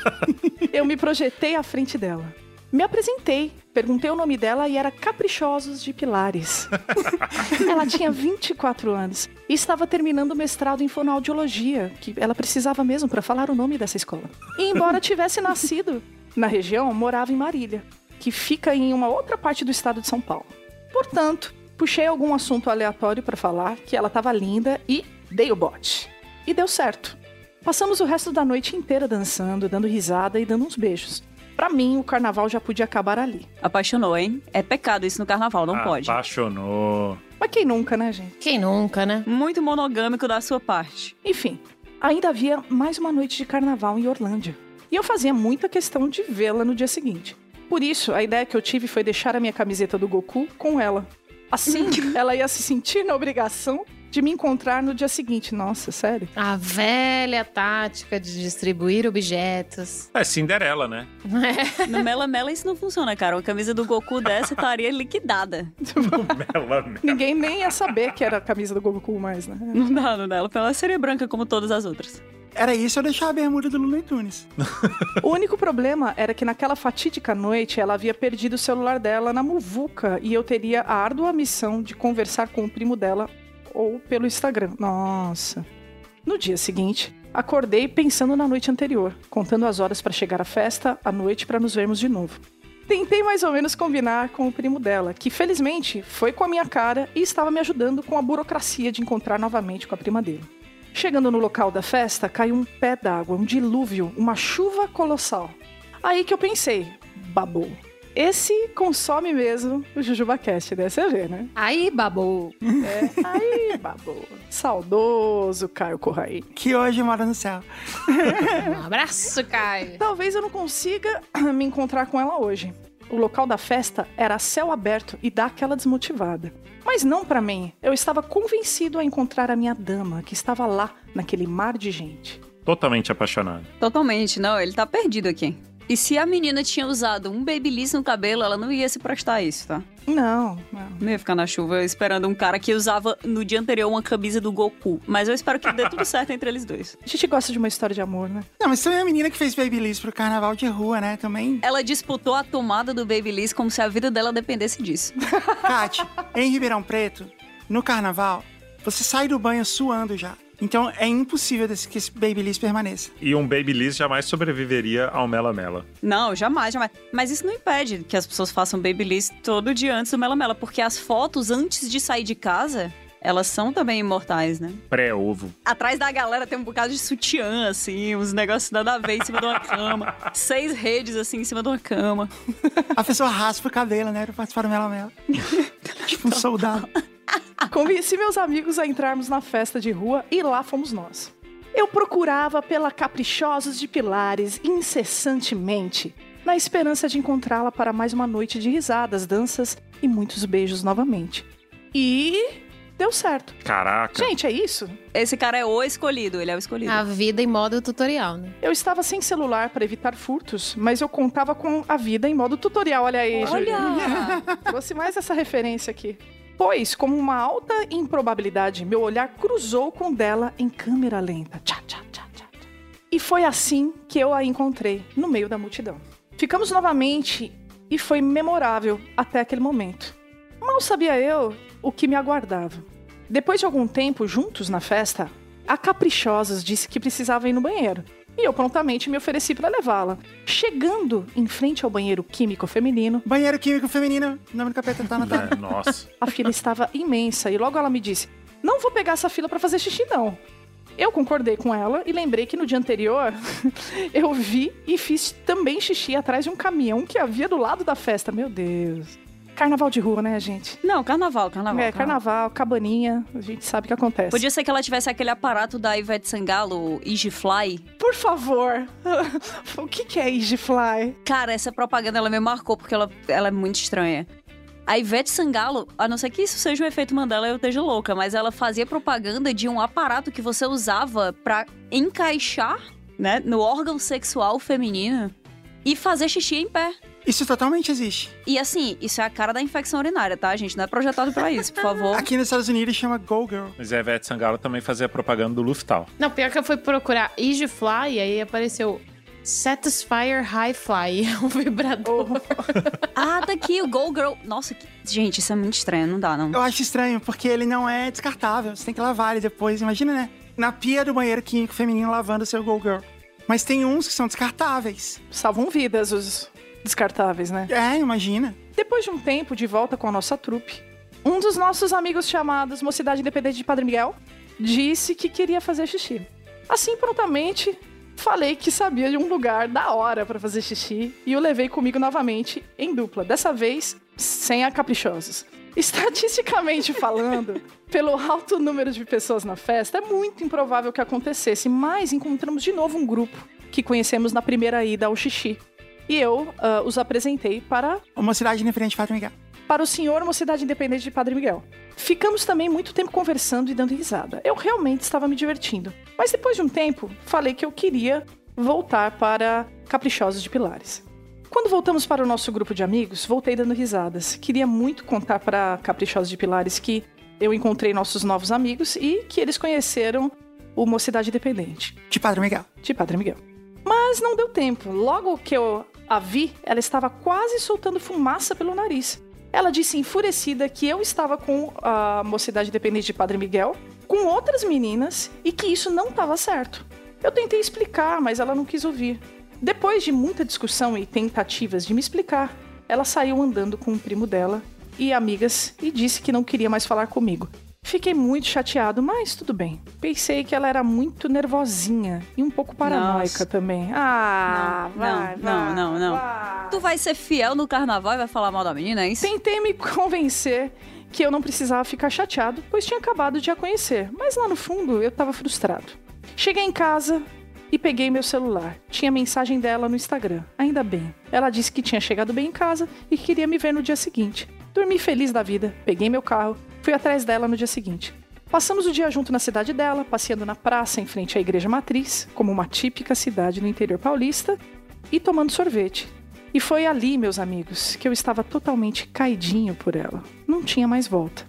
eu me projetei à frente dela. Me apresentei, perguntei o nome dela e era Caprichosos de Pilares. ela tinha 24 anos e estava terminando o mestrado em fonoaudiologia, que ela precisava mesmo para falar o nome dessa escola. E embora tivesse nascido na região, morava em Marília. que fica em uma outra parte do estado de São Paulo. Portanto, puxei algum assunto aleatório para falar que ela estava linda e dei o bote. E deu certo. Passamos o resto da noite inteira dançando, dando risada e dando uns beijos. Pra mim, o carnaval já podia acabar ali. Apaixonou, hein? É pecado isso no carnaval, não pode. Apaixonou. Mas quem nunca, né, gente? Quem nunca, né? Muito monogâmico da sua parte. Enfim, ainda havia mais uma noite de carnaval em Orlândia. E eu fazia muita questão de vê-la no dia seguinte. Por isso, a ideia que eu tive foi deixar a minha camiseta do Goku com ela. Assim, ela ia se sentir na obrigação de me encontrar no dia seguinte. Nossa, sério? A velha tática de distribuir objetos. É Cinderela, né? No Mela Mela isso não funciona, cara. Uma camisa do Goku dessa estaria liquidada. Mela, mela. Ninguém nem ia saber que era a camisa do Goku mais, né? Não dá, não dá. Ela ela seria branca como todas as outras. Era isso eu deixar a bermuda do Looney Tunes. O único problema era que naquela fatídica noite ela havia perdido o celular dela na muvuca e eu teria a árdua missão de conversar com o primo dela ou pelo Instagram. Nossa. No dia seguinte, acordei pensando na noite anterior, contando as horas para chegar à festa, à noite para nos vermos de novo. Tentei mais ou menos combinar com o primo dela, que felizmente foi com a minha cara e estava me ajudando com a burocracia de encontrar novamente com a prima dele. Chegando no local da festa, caiu um pé d'água, um dilúvio, uma chuva colossal. Aí que eu pensei, babou. Esse consome mesmo o JujubaCast, né? Você vê, né? Aí, babou. É, aí, babou. Saudoso Caio Corraí. Que hoje mora no céu. Um abraço, Caio. Talvez eu não consiga me encontrar com ela hoje. O local da festa era a céu aberto e dá aquela desmotivada. Mas não pra mim. Eu estava convencido a encontrar a minha dama, que estava lá, naquele mar de gente. Totalmente apaixonado. Totalmente, não. Ele tá perdido aqui. E se a menina tinha usado um babyliss no cabelo, ela não ia se prestar a isso, tá? Não, não. Não ia ficar na chuva esperando um cara que usava no dia anterior uma camisa do Goku. Mas eu espero que dê tudo certo entre eles dois. A gente gosta de uma história de amor, né? Não, mas também a menina que fez Babyliss pro carnaval de rua, né? Também. Ela disputou a tomada do Babyliss como se a vida dela dependesse disso. Kat, em Ribeirão Preto, no carnaval, você sai do banho suando já. Então é impossível desse- que esse Babyliss permaneça. E um Babyliss jamais sobreviveria ao Mela Mela. Não, jamais, jamais. Mas isso não impede que as pessoas façam Babyliss todo dia antes do Mela Mela, porque as fotos antes de sair de casa, elas são também imortais, né? Pré-ovo. Atrás da galera tem um bocado de sutiã, assim, uns negócios nada a ver em cima de uma cama. Seis redes, assim, em cima de uma cama. A pessoa raspa o cabelo, né? Pra participar do Mela Mela. tipo um soldado. Convenci meus amigos a entrarmos na festa de rua e lá fomos nós. Eu procurava pela Caprichosos de Pilares incessantemente, na esperança de encontrá-la para mais uma noite de risadas, danças e muitos beijos novamente. E deu certo. Caraca. Gente, é isso? Esse cara é o escolhido, ele é o escolhido. A vida em modo tutorial, né? Eu estava sem celular para evitar furtos, mas eu contava com a vida em modo tutorial. Olha aí. Olha! Trouxe mais essa referência aqui. Pois, como uma alta improbabilidade, meu olhar cruzou com dela em câmera lenta. Tchá, tchá, tchá. tchá. E foi assim que eu a encontrei, no meio da multidão. Ficamos novamente e foi memorável até aquele momento. Mal sabia eu o que me aguardava. Depois de algum tempo juntos na festa, a Caprichosas disse que precisava ir no banheiro. E eu prontamente me ofereci para levá-la. Chegando em frente ao banheiro químico feminino, Banheiro químico feminino. Nome do capeta tá anotado. É, nossa. a fila estava imensa e logo ela me disse: Não vou pegar essa fila para fazer xixi, não. Eu concordei com ela e lembrei que no dia anterior eu vi e fiz também xixi atrás de um caminhão que havia do lado da festa. Meu Deus. Carnaval de rua, né, gente? Não, carnaval, carnaval. é, carnaval, cabaninha, a gente sabe o que acontece. Podia ser que ela tivesse aquele aparato da Ivete Sangalo, o Fly. Por favor, o que, que é Igifly? Cara, essa propaganda ela me marcou porque ela, ela é muito estranha. A Ivete Sangalo, a não ser que isso seja um efeito Mandela eu esteja louca, mas ela fazia propaganda de um aparato que você usava pra encaixar, né, no órgão sexual feminino e fazer xixi em pé. Isso totalmente existe. E assim, isso é a cara da infecção urinária, tá, gente? Não é projetado pra isso, por favor. Aqui nos Estados Unidos chama Go Girl. Mas a Ivete Sangalo também fazia propaganda do Luftal. Não, pior que eu fui procurar Easy Fly e aí apareceu Satisfyer High Fly, um vibrador. Ah, tá aqui, o Go Girl. Nossa, que- gente, isso é muito estranho, não dá, não. Eu acho estranho, porque ele não é descartável. Você tem que lavar ele depois. Imagina, né? Na pia do banheiro químico feminino lavando o seu Go Girl. Mas tem uns que são descartáveis. Salvam vidas os, descartáveis, né? É, imagina. Depois de um tempo de volta com a nossa trupe, um dos nossos amigos chamados Mocidade Independente de Padre Miguel disse que queria fazer xixi. Assim, prontamente, falei que sabia de um lugar da hora para fazer xixi e o levei comigo novamente em dupla, dessa vez sem a caprichosos. Estatisticamente falando, pelo alto número de pessoas na festa, é muito improvável que acontecesse, mas encontramos de novo um grupo que conhecemos na primeira ida ao xixi. E eu ah, os apresentei para Uma cidade diferente de Padre Miguel. para o senhor Mocidade Independente de Padre Miguel. Ficamos também muito tempo conversando e dando risada. Eu realmente estava me divertindo. Mas depois de um tempo, falei que eu queria voltar para Caprichosos de Pilares. Quando voltamos para o nosso grupo de amigos, voltei dando risadas. Queria muito contar para Caprichosos de Pilares que eu encontrei nossos novos amigos e que eles conheceram o Mocidade Independente De Padre Miguel. de Padre Miguel. Mas não deu tempo. Logo que eu a vi, ela estava quase soltando fumaça pelo nariz. Ela disse enfurecida que eu estava com a mocidade dependente de Padre Miguel, com outras meninas, e que isso não estava certo. Eu tentei explicar, mas ela não quis ouvir. Depois de muita discussão e tentativas de me explicar, ela saiu andando com o primo dela e amigas e disse que não queria mais falar comigo. Fiquei muito chateado, mas tudo bem. Pensei que ela era muito nervosinha e um pouco paranoica Nossa. também. Ah, Não, vai, não, vai, não, não, não. vai. Tu vai ser fiel no carnaval e vai falar mal da menina, é isso? Tentei me convencer que eu não precisava ficar chateado, pois tinha acabado de a conhecer, mas lá no fundo eu tava frustrado. Cheguei em casa e peguei meu celular. Tinha mensagem dela no Instagram. Ainda bem. Ela disse que tinha chegado bem em casa e queria me ver no dia seguinte. Dormi feliz da vida, peguei meu carro, fui atrás dela no dia seguinte. Passamos o dia junto na cidade dela, passeando na praça em frente à igreja matriz, como uma típica cidade no interior paulista, e tomando sorvete. E foi ali, meus amigos, que eu estava totalmente caidinho por ela. Não tinha mais volta.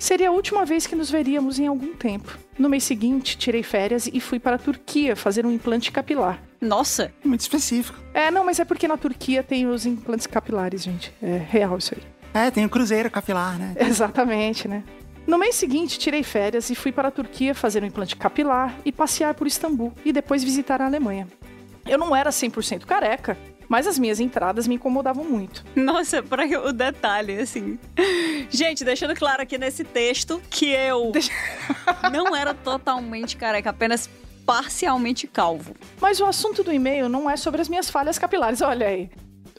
Seria a última vez que nos veríamos em algum tempo. No mês seguinte, tirei férias e fui para a Turquia fazer um implante capilar. Nossa, Muito específico. É, não, mas é porque na Turquia tem os implantes capilares, gente. É real isso aí. É, tem o Cruzeiro capilar, né? Exatamente, né? No mês seguinte, tirei férias e fui para a Turquia fazer um implante capilar e passear por Istambul e depois visitar a Alemanha. Eu não era 100% careca, mas as minhas entradas me incomodavam muito. nossa, para o detalhe, assim. Gente, deixando claro aqui nesse texto que eu não era totalmente careca, apenas parcialmente calvo. Mas o assunto do e-mail não é sobre as minhas falhas capilares, olha aí.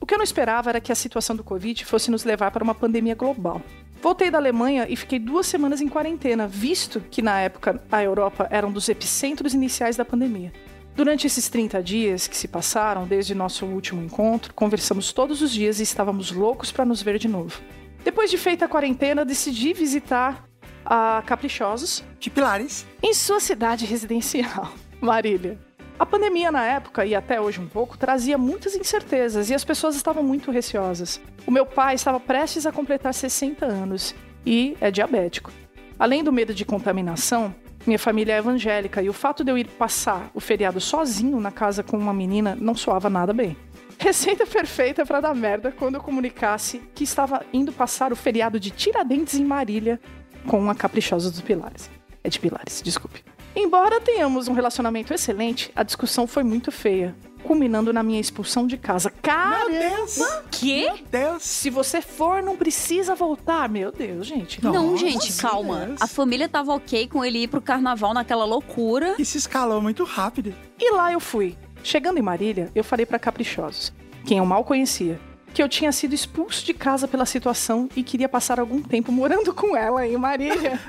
O que eu não esperava era que a situação do Covid fosse nos levar para uma pandemia global. Voltei da Alemanha e fiquei duas semanas em quarentena, visto que na época a Europa era um dos epicentros iniciais da pandemia. Durante esses 30 dias que se passaram desde nosso último encontro, conversamos todos os dias e estávamos loucos para nos ver de novo. Depois de feita a quarentena, decidi visitar a Caprichosos, De Pilares. em sua cidade residencial, Marília. A pandemia na época, e até hoje um pouco, trazia muitas incertezas e as pessoas estavam muito receosas. O meu pai estava prestes a completar 60 anos e é diabético. Além do medo de contaminação, minha família é evangélica e o fato de eu ir passar o feriado sozinho na casa com uma menina não soava nada bem. Receita perfeita para dar merda quando eu comunicasse que estava indo passar o feriado de Tiradentes em Marília com a Caprichosa dos Pilares. É de Pilares, desculpe. Embora tenhamos um relacionamento excelente, a discussão foi muito feia, culminando na minha expulsão de casa. Meu Cara, Deus! Quê? Meu Deus! se você for, não precisa voltar. Meu Deus, gente. Não. Nossa, gente, calma. Deus. A família tava ok com ele ir pro carnaval naquela loucura. Isso escalou muito rápido. E lá eu fui. Chegando em Marília, eu falei pra Caprichosos, quem eu mal conhecia, que eu tinha sido expulso de casa pela situação e queria passar algum tempo morando com ela em Marília.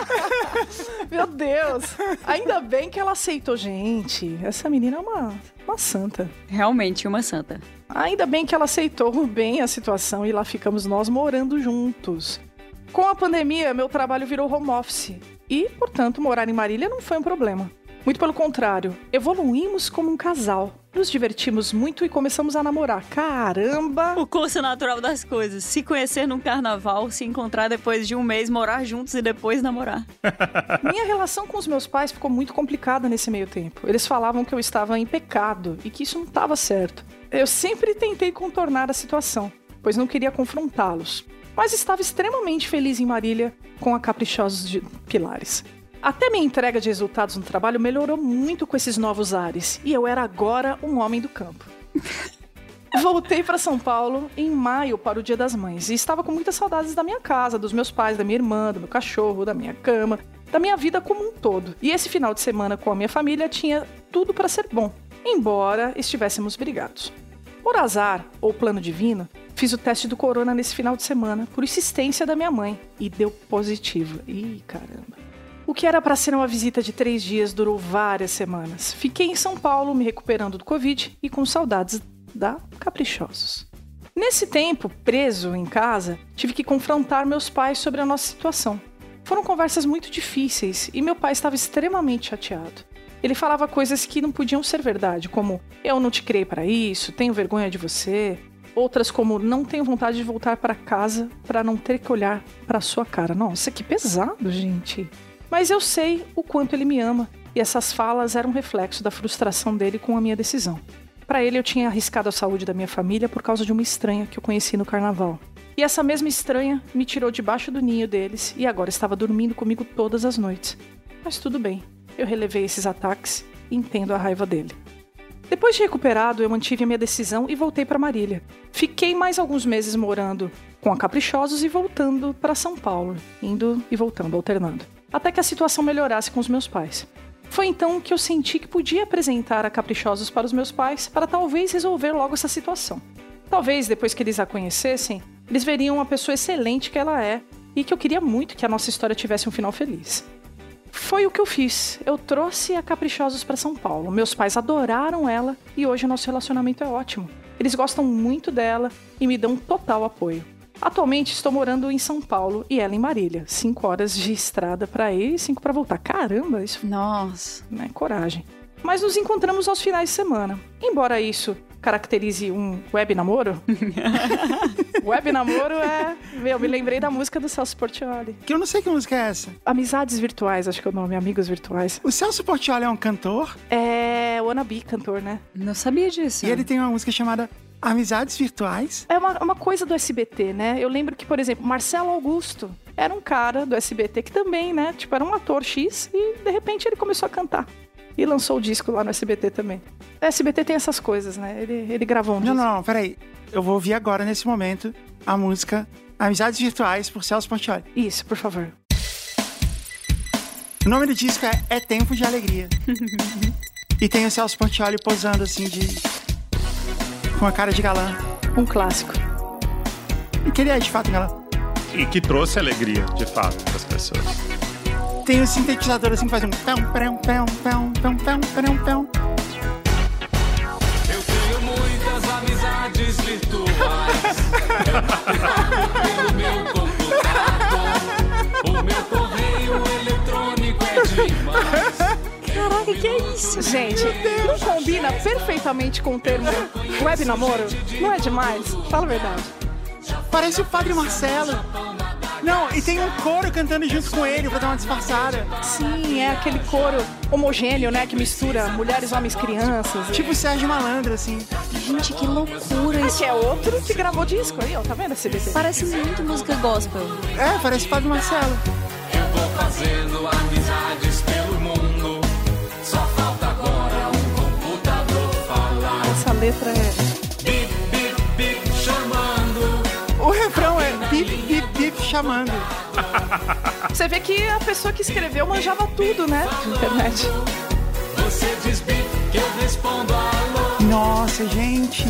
Meu Deus! Ainda bem que ela aceitou. Gente, essa menina é uma, uma santa. Realmente, uma santa. Ainda bem que ela aceitou bem a situação e lá ficamos nós morando juntos. Com a pandemia, meu trabalho virou home office e, portanto, morar em Marília não foi um problema. Muito pelo contrário, evoluímos como um casal. Nos divertimos muito e começamos a namorar. Caramba! O curso natural das coisas. Se conhecer num carnaval, se encontrar depois de um mês, morar juntos e depois namorar. Minha relação com os meus pais ficou muito complicada nesse meio tempo. Eles falavam que eu estava em pecado e que isso não estava certo. Eu sempre tentei contornar a situação, pois não queria confrontá-los. Mas estava extremamente feliz em Marília com a Caprichosos de Pilares. Até minha entrega de resultados no trabalho melhorou muito com esses novos ares, e eu era agora um homem do campo. Voltei para São Paulo em maio para o Dia das Mães e estava com muitas saudades da minha casa, dos meus pais, da minha irmã, do meu cachorro, da minha cama, da minha vida como um todo. E esse final de semana com a minha família tinha tudo para ser bom, embora estivéssemos brigados. Por azar ou plano divino, fiz o teste do corona nesse final de semana por insistência da minha mãe e deu positivo. Ih, caramba. O que era para ser uma visita de três dias durou várias semanas. Fiquei em São Paulo me recuperando do Covid e com saudades da Caprichosos. Nesse tempo, preso em casa, tive que confrontar meus pais sobre a nossa situação. Foram conversas muito difíceis e meu pai estava extremamente chateado. Ele falava coisas que não podiam ser verdade, como eu não te criei para isso, tenho vergonha de você. Outras como não tenho vontade de voltar para casa para não ter que olhar para sua cara. Nossa, que pesado, gente. Mas eu sei o quanto ele me ama e essas falas eram um reflexo da frustração dele com a minha decisão. Para ele, eu tinha arriscado a saúde da minha família por causa de uma estranha que eu conheci no carnaval. E essa mesma estranha me tirou debaixo do ninho deles e agora estava dormindo comigo todas as noites. Mas tudo bem, eu relevei esses ataques e entendo a raiva dele. Depois de recuperado, eu mantive a minha decisão e voltei para Marília. Fiquei mais alguns meses morando com a Caprichosos e voltando para São Paulo, indo e voltando, alternando, até que a situação melhorasse com os meus pais. Foi então que eu senti que podia apresentar a Caprichosos para os meus pais para talvez resolver logo essa situação. Talvez depois que eles a conhecessem, eles veriam a pessoa excelente que ela é e que eu queria muito que a nossa história tivesse um final feliz. Foi o que eu fiz. Eu trouxe a Caprichosos para São Paulo. Meus pais adoraram ela e hoje o nosso relacionamento é ótimo. Eles gostam muito dela e me dão total apoio. Atualmente estou morando em São Paulo e ela em Marília. Cinco horas de estrada para ir e cinco para voltar. Caramba, isso Nossa. né? Coragem. Mas nos encontramos aos finais de semana. Embora isso caracterize um web namoro, web namoro é. Meu, me lembrei da música do Celso Portioli. Que eu não sei que música é essa. Amizades virtuais, acho que é o nome, amigos virtuais. O Celso Portioli é um cantor É wannabe cantor, né? Não sabia disso. e ele tem uma música chamada Amizades Virtuais. É uma, uma coisa do SBT, né? Eu lembro que, por exemplo, Marcelo Augusto era um cara do SBT que também, né? Tipo, era um ator X e de repente ele começou a cantar. E lançou o disco lá no SBT também. O SBT tem essas coisas, né? Ele, ele gravou um Não, disco. não, não, peraí. Eu vou ouvir agora, nesse momento, a música Amizades Virtuais por Celso Portioli. Isso, por favor. O nome do disco é É Tempo de Alegria. e tem o Celso Portioli posando assim de. Com a cara de galã. Um clássico. E que ele é de fato galã. E que trouxe alegria, de fato, para as pessoas. Tem um sintetizador assim que faz um pão, pão, pão, pão, pão, pão, pão, pão. Eu tenho muitas amizades virtuais. pelo meu computador. Caraca, que é isso? Gente, não combina perfeitamente com o termo web namoro? Não é demais? Fala a verdade. Parece o Padre Marcelo. Não, e tem um coro cantando junto com ele pra dar uma disfarçada. Sim, é aquele coro homogêneo, né? Que mistura mulheres, homens, crianças. Tipo o Sérgio Malandro, assim. Gente, que loucura isso. Esse é outro que gravou disco aí, ó. Tá vendo esse BT? Parece muito música gospel. É, parece o Padre Marcelo. Eu vou fazendo amizades letra é. Bip, bip, bip, chamando. O refrão é bip, bip, bip chamando. Você vê que a pessoa que escreveu manjava tudo, né? Na internet. Você diz bip que eu respondo alô. Nossa, gente.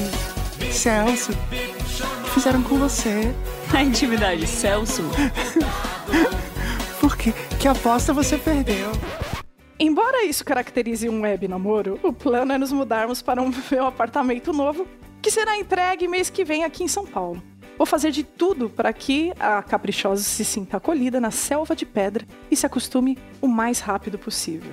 Celso, o que fizeram com você? A intimidade, Celso. Por quê? Que aposta você perdeu? Embora isso caracterize um web namoro, o plano é nos mudarmos para um meu apartamento novo, que será entregue mês que vem aqui em São Paulo. Vou fazer de tudo para que a Caprichosa se sinta acolhida na selva de pedra e se acostume o mais rápido possível.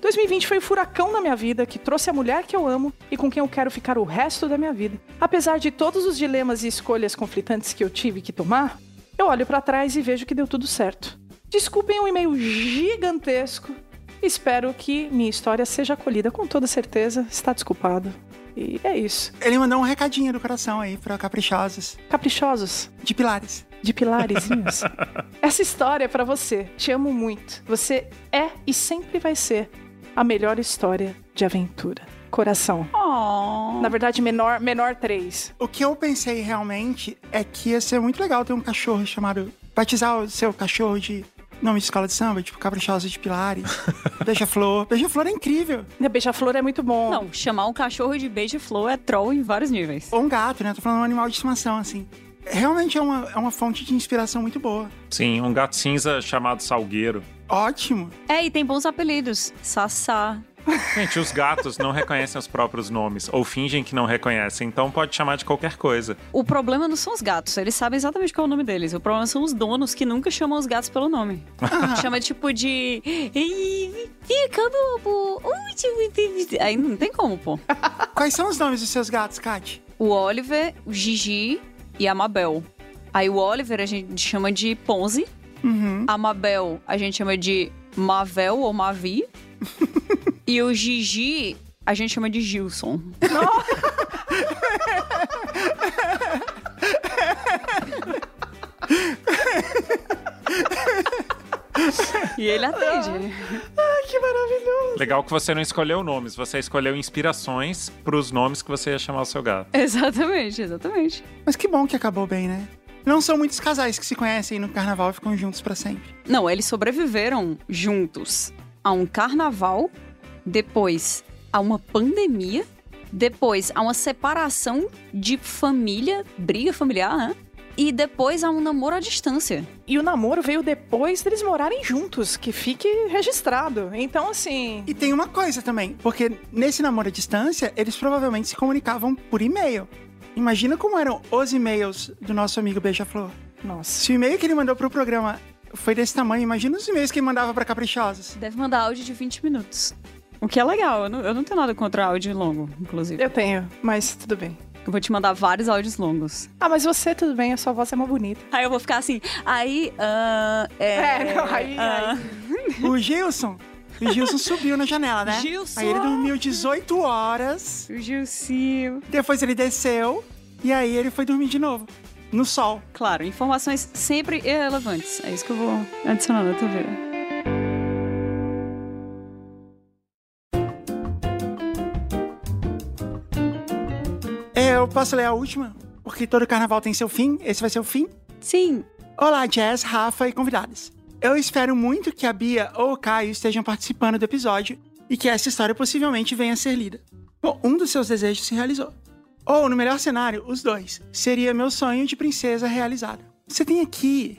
2020 foi o furacão na minha vida que trouxe a mulher que eu amo e com quem eu quero ficar o resto da minha vida. Apesar de todos os dilemas e escolhas conflitantes que eu tive que tomar, eu olho para trás e vejo que deu tudo certo. Desculpem um e-mail gigantesco. Espero que minha história seja acolhida com toda certeza. Está desculpado. E é isso. Ele mandou um recadinho do coração aí pra Caprichosos. Caprichosos, De Pilares. de pilarezinhos. Essa história é pra você. Te amo muito. Você é e sempre vai ser a melhor história de aventura. Coração. Oh. Na verdade, menor, menor 3. O que eu pensei realmente é que ia ser muito legal ter um cachorro chamado. Batizar o seu cachorro de nome de escola de samba, tipo Caprichosa de Pilares, Beija-Flor. Beija-Flor é incrível. A beija-flor é muito bom. Não, chamar um cachorro de beija-flor é troll em vários níveis. Ou um gato, né? Tô falando de um animal de estimação, assim. Realmente é uma, é uma fonte de inspiração muito boa. Sim, um gato cinza chamado Salgueiro. Ótimo. É, e tem bons apelidos. Sassá. Gente, os gatos não reconhecem os próprios nomes, ou fingem que não reconhecem, então pode chamar de qualquer coisa. O problema não são os gatos, eles sabem exatamente qual é o nome deles. O problema são os donos que nunca chamam os gatos pelo nome. Chama tipo de. Fica, bobo! Aí não tem como, pô. Quais são os nomes dos seus gatos, Kat? O Oliver, o Gigi e a Mabel. Aí o Oliver a gente chama de Ponzi. Uhum. A Mabel a gente chama de Mavel ou Mavi. e o Gigi a gente chama de Gilson. e ele atende. Que maravilhoso. Legal que você não escolheu nomes, você escolheu inspirações pros nomes que você ia chamar o seu gato. Exatamente, exatamente. Mas que bom que acabou bem, né? Não são muitos casais que se conhecem no carnaval e ficam juntos pra sempre. Não, eles sobreviveram juntos a um carnaval, depois a uma pandemia, depois a uma separação de família, briga familiar, né? E depois a um namoro à distância. E o namoro veio depois deles morarem juntos, que fique registrado. Então, assim. E tem uma coisa também, porque nesse namoro à distância, eles provavelmente se comunicavam por e-mail. Imagina como eram os e-mails do nosso amigo Beija-Flor. Nossa. Se o e-mail que ele mandou pro programa foi desse tamanho, imagina os e-mails que ele mandava pra Caprichosos. Deve mandar áudio de 20 minutos. O que é legal, eu não, eu não tenho nada contra áudio longo, inclusive. Eu tenho, mas tudo bem. Eu vou te mandar vários áudios longos. Ah, mas você, tudo bem, a sua voz é mais bonita. Aí eu vou ficar assim, aí. ah, é, É, não, aí- ah, O Gilson, o Gilson subiu na janela, né? Gilson! Aí ele dormiu 18 horas, O Gilcinho. depois ele desceu, e aí ele foi dormir de novo. No sol. Claro, informações sempre irrelevantes. É isso que eu vou adicionar na tua vida. Eu posso ler a última? Porque todo carnaval tem seu fim, esse vai ser o fim. Sim, Olá, Jazz, Rafa e convidados. Eu espero muito que a Bia ou o Caio estejam participando do episódio e que essa história possivelmente venha a ser lida. Bom, um dos seus desejos se realizou. Ou, no melhor cenário, os dois. Seria meu sonho de princesa realizado. Você tem aqui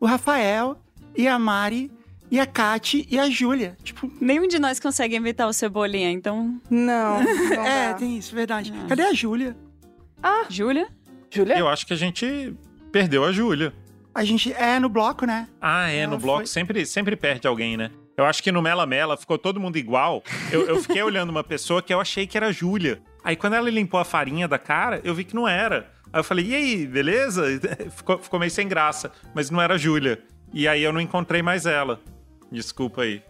o Rafael e a Mari e a Kati e a Júlia. Tipo, nenhum de nós consegue imitar o Cebolinha, então. Não. não é, dá. tem isso, verdade. Cadê a Júlia? Júlia? Júlia? Eu acho que a gente perdeu a Júlia. A gente é no bloco, né? Ah, é, Ela no bloco foi- sempre, sempre perde alguém, né? Eu acho que no Mela Mela ficou todo mundo igual. Eu, eu fiquei olhando uma pessoa que eu achei que era a Júlia. Aí quando ela limpou a farinha da cara, eu vi que não era. Aí eu falei, e aí, beleza? Ficou, ficou meio sem graça, mas não era a Júlia. E aí eu não encontrei mais ela. Desculpa aí.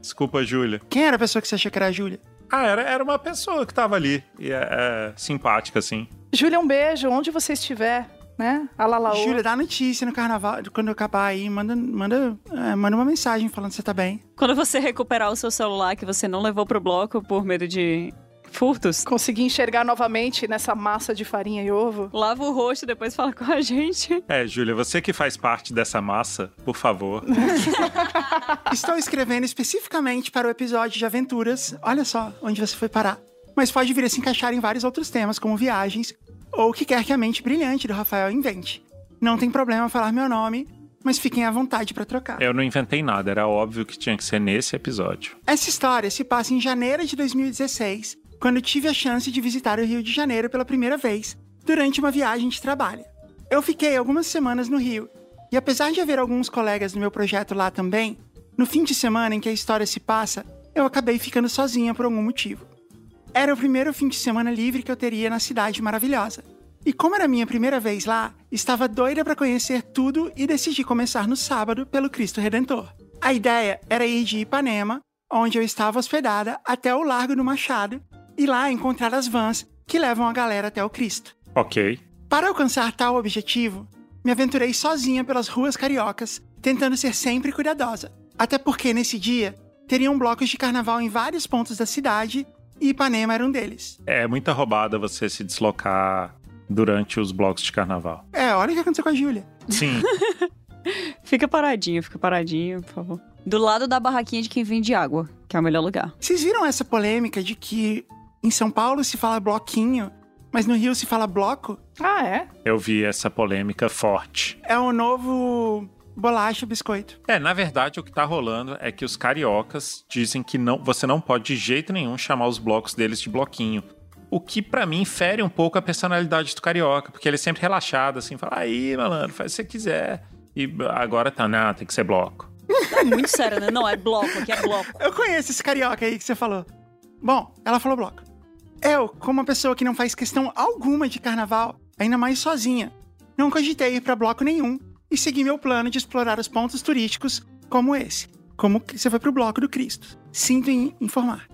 Desculpa, Júlia. Quem era a pessoa que você achou que era a Júlia? Ah, era, era uma pessoa que tava ali. E é, é simpática, assim. Júlia, um beijo, onde você estiver, né? Alalaô. Júlia, dá notícia no carnaval. Quando eu acabar aí, manda, manda, é, manda uma mensagem falando que você tá bem. Quando você recuperar o seu celular que você não levou pro bloco por medo de furtos, Consegui enxergar novamente nessa massa de farinha e ovo. lava o rosto e depois fala com a gente. É, Júlia, você que faz parte dessa massa, por favor. Estou escrevendo especificamente para o episódio de aventuras. Olha só onde você foi parar. Mas pode vir a se encaixar em vários outros temas, como viagens, ou o que quer que a mente brilhante do Rafael invente. Não tem problema falar meu nome, mas fiquem à vontade para trocar. Eu não inventei nada, era óbvio que tinha que ser nesse episódio. Essa história se passa em janeiro de 2016, quando tive a chance de visitar o Rio de Janeiro pela primeira vez, durante uma viagem de trabalho. Eu fiquei algumas semanas no Rio, e apesar de haver alguns colegas do meu projeto lá também, no fim de semana em que a história se passa, eu acabei ficando sozinha por algum motivo. Era o primeiro fim de semana livre que eu teria na cidade maravilhosa. E como era minha primeira vez lá, estava doida para conhecer tudo e decidi começar no sábado pelo Cristo Redentor. A ideia era ir de Ipanema, onde eu estava hospedada, até o Largo do Machado e lá encontrar as vans que levam a galera até o Cristo. Ok. Para alcançar tal objetivo, me aventurei sozinha pelas ruas cariocas, tentando ser sempre cuidadosa. Até porque nesse dia teriam blocos de carnaval em vários pontos da cidade e Ipanema era um deles. É muita roubada você se deslocar durante os blocos de carnaval. É, olha o que aconteceu com a Júlia. Sim, Fica paradinho, fica paradinho, por favor. Do lado da barraquinha de quem vende água, que é o melhor lugar. Vocês viram essa polêmica de que em São Paulo se fala bloquinho, mas no Rio se fala bloco? Ah, é? eu vi essa polêmica forte. É o novo bolacha biscoito. É, na verdade, o que tá rolando é que os cariocas dizem que não, você não pode de jeito nenhum chamar os blocos deles de bloquinho. O que pra mim fere um pouco a personalidade do carioca, porque ele é sempre relaxado, assim, fala, aí, malandro, faz o que você quiser. E agora tá, não, tem que ser bloco. É muito sério, né? Não, é bloco, aqui é bloco. Eu conheço esse carioca aí que você falou. Bom, ela falou bloco. Eu, como uma pessoa que não faz questão alguma de carnaval, ainda mais sozinha, não cogitei ir pra bloco nenhum e segui meu plano de explorar os pontos turísticos como esse. Como você foi pro bloco do Cristo. Sinto em informar.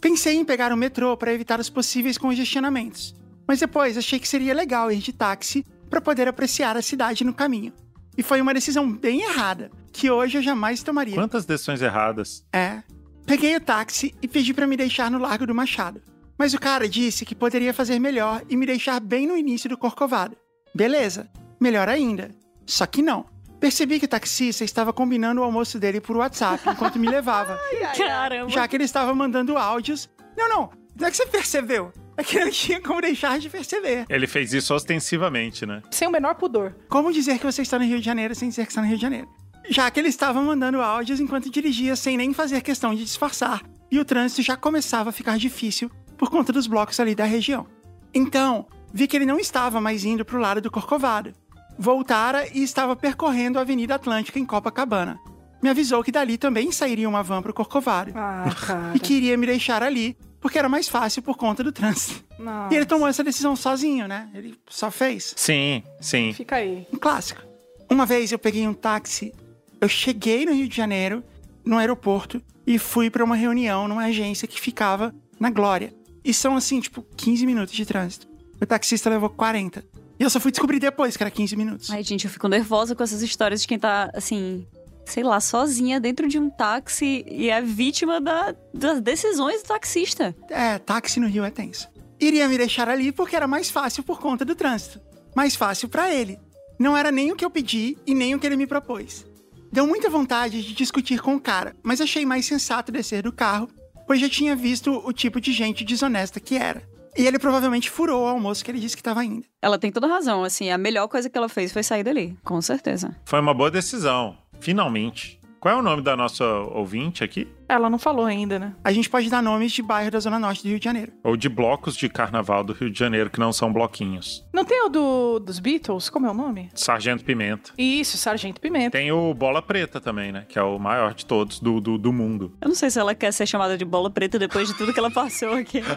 Pensei em pegar o metrô para evitar os possíveis congestionamentos, mas depois achei que seria legal ir de táxi para poder apreciar a cidade no caminho. E foi uma decisão bem errada, que hoje eu jamais tomaria. Quantas decisões erradas? É. Peguei o táxi e pedi pra me deixar no Largo do Machado. Mas o cara disse que poderia fazer melhor e me deixar bem no início do Corcovado. Beleza, melhor ainda. Só que não. Percebi que o taxista estava combinando o almoço dele por WhatsApp enquanto me levava, Caramba. já que ele estava mandando áudios. Não, não, não é que você percebeu. É que não tinha como deixar de perceber. Ele fez isso ostensivamente, né? Sem o menor pudor. Como dizer que você está no Rio de Janeiro sem dizer que está no Rio de Janeiro? Já que ele estava mandando áudios enquanto dirigia sem nem fazer questão de disfarçar, e o trânsito já começava a ficar difícil por conta dos blocos ali da região. Então, vi que ele não estava mais indo para o lado do Corcovado. Voltara e estava percorrendo a Avenida Atlântica em Copacabana. Me avisou que dali também sairia uma van para o Corcovado Ah, cara. e queria me deixar ali porque era mais fácil por conta do trânsito. Nossa. E ele tomou essa decisão sozinho, né? Ele só fez. Sim, sim. Fica aí. Um clássico. Uma vez eu peguei um táxi, eu cheguei no Rio de Janeiro, no aeroporto, e fui pra uma reunião numa agência que ficava na Glória. E são assim, tipo, 15 minutos de trânsito. O taxista levou 40. E eu só fui descobrir depois que era 15 minutos. Ai, gente, eu fico nervosa com essas histórias de quem tá, assim, sei lá, sozinha dentro de um táxi e é vítima da- das decisões do taxista. É, táxi no Rio é tenso. Iria me deixar ali porque era mais fácil por conta do trânsito. Mais fácil pra ele. Não era nem o que eu pedi e nem o que ele me propôs. Deu muita vontade de discutir com o cara, mas achei mais sensato descer do carro, pois já tinha visto o tipo de gente desonesta que era. E ele provavelmente furou o almoço que ele disse que estava indo. Ela tem toda razão, assim, a melhor coisa que ela fez foi sair dali, com certeza. Foi uma boa decisão. Finalmente. Qual é o nome da nossa ouvinte aqui? Ela não falou ainda, né? A gente pode dar nomes de bairro da Zona Norte do Rio de Janeiro. Ou de blocos de carnaval do Rio de Janeiro que não são bloquinhos. Não tem o do, dos Beatles? Como é o nome? Sargento Pimenta. Isso, Sargento Pimenta. Tem o Bola Preta também, né? Que é o maior de todos do, do, do mundo. Eu não sei se ela quer ser chamada de bola preta depois de tudo que ela passou aqui.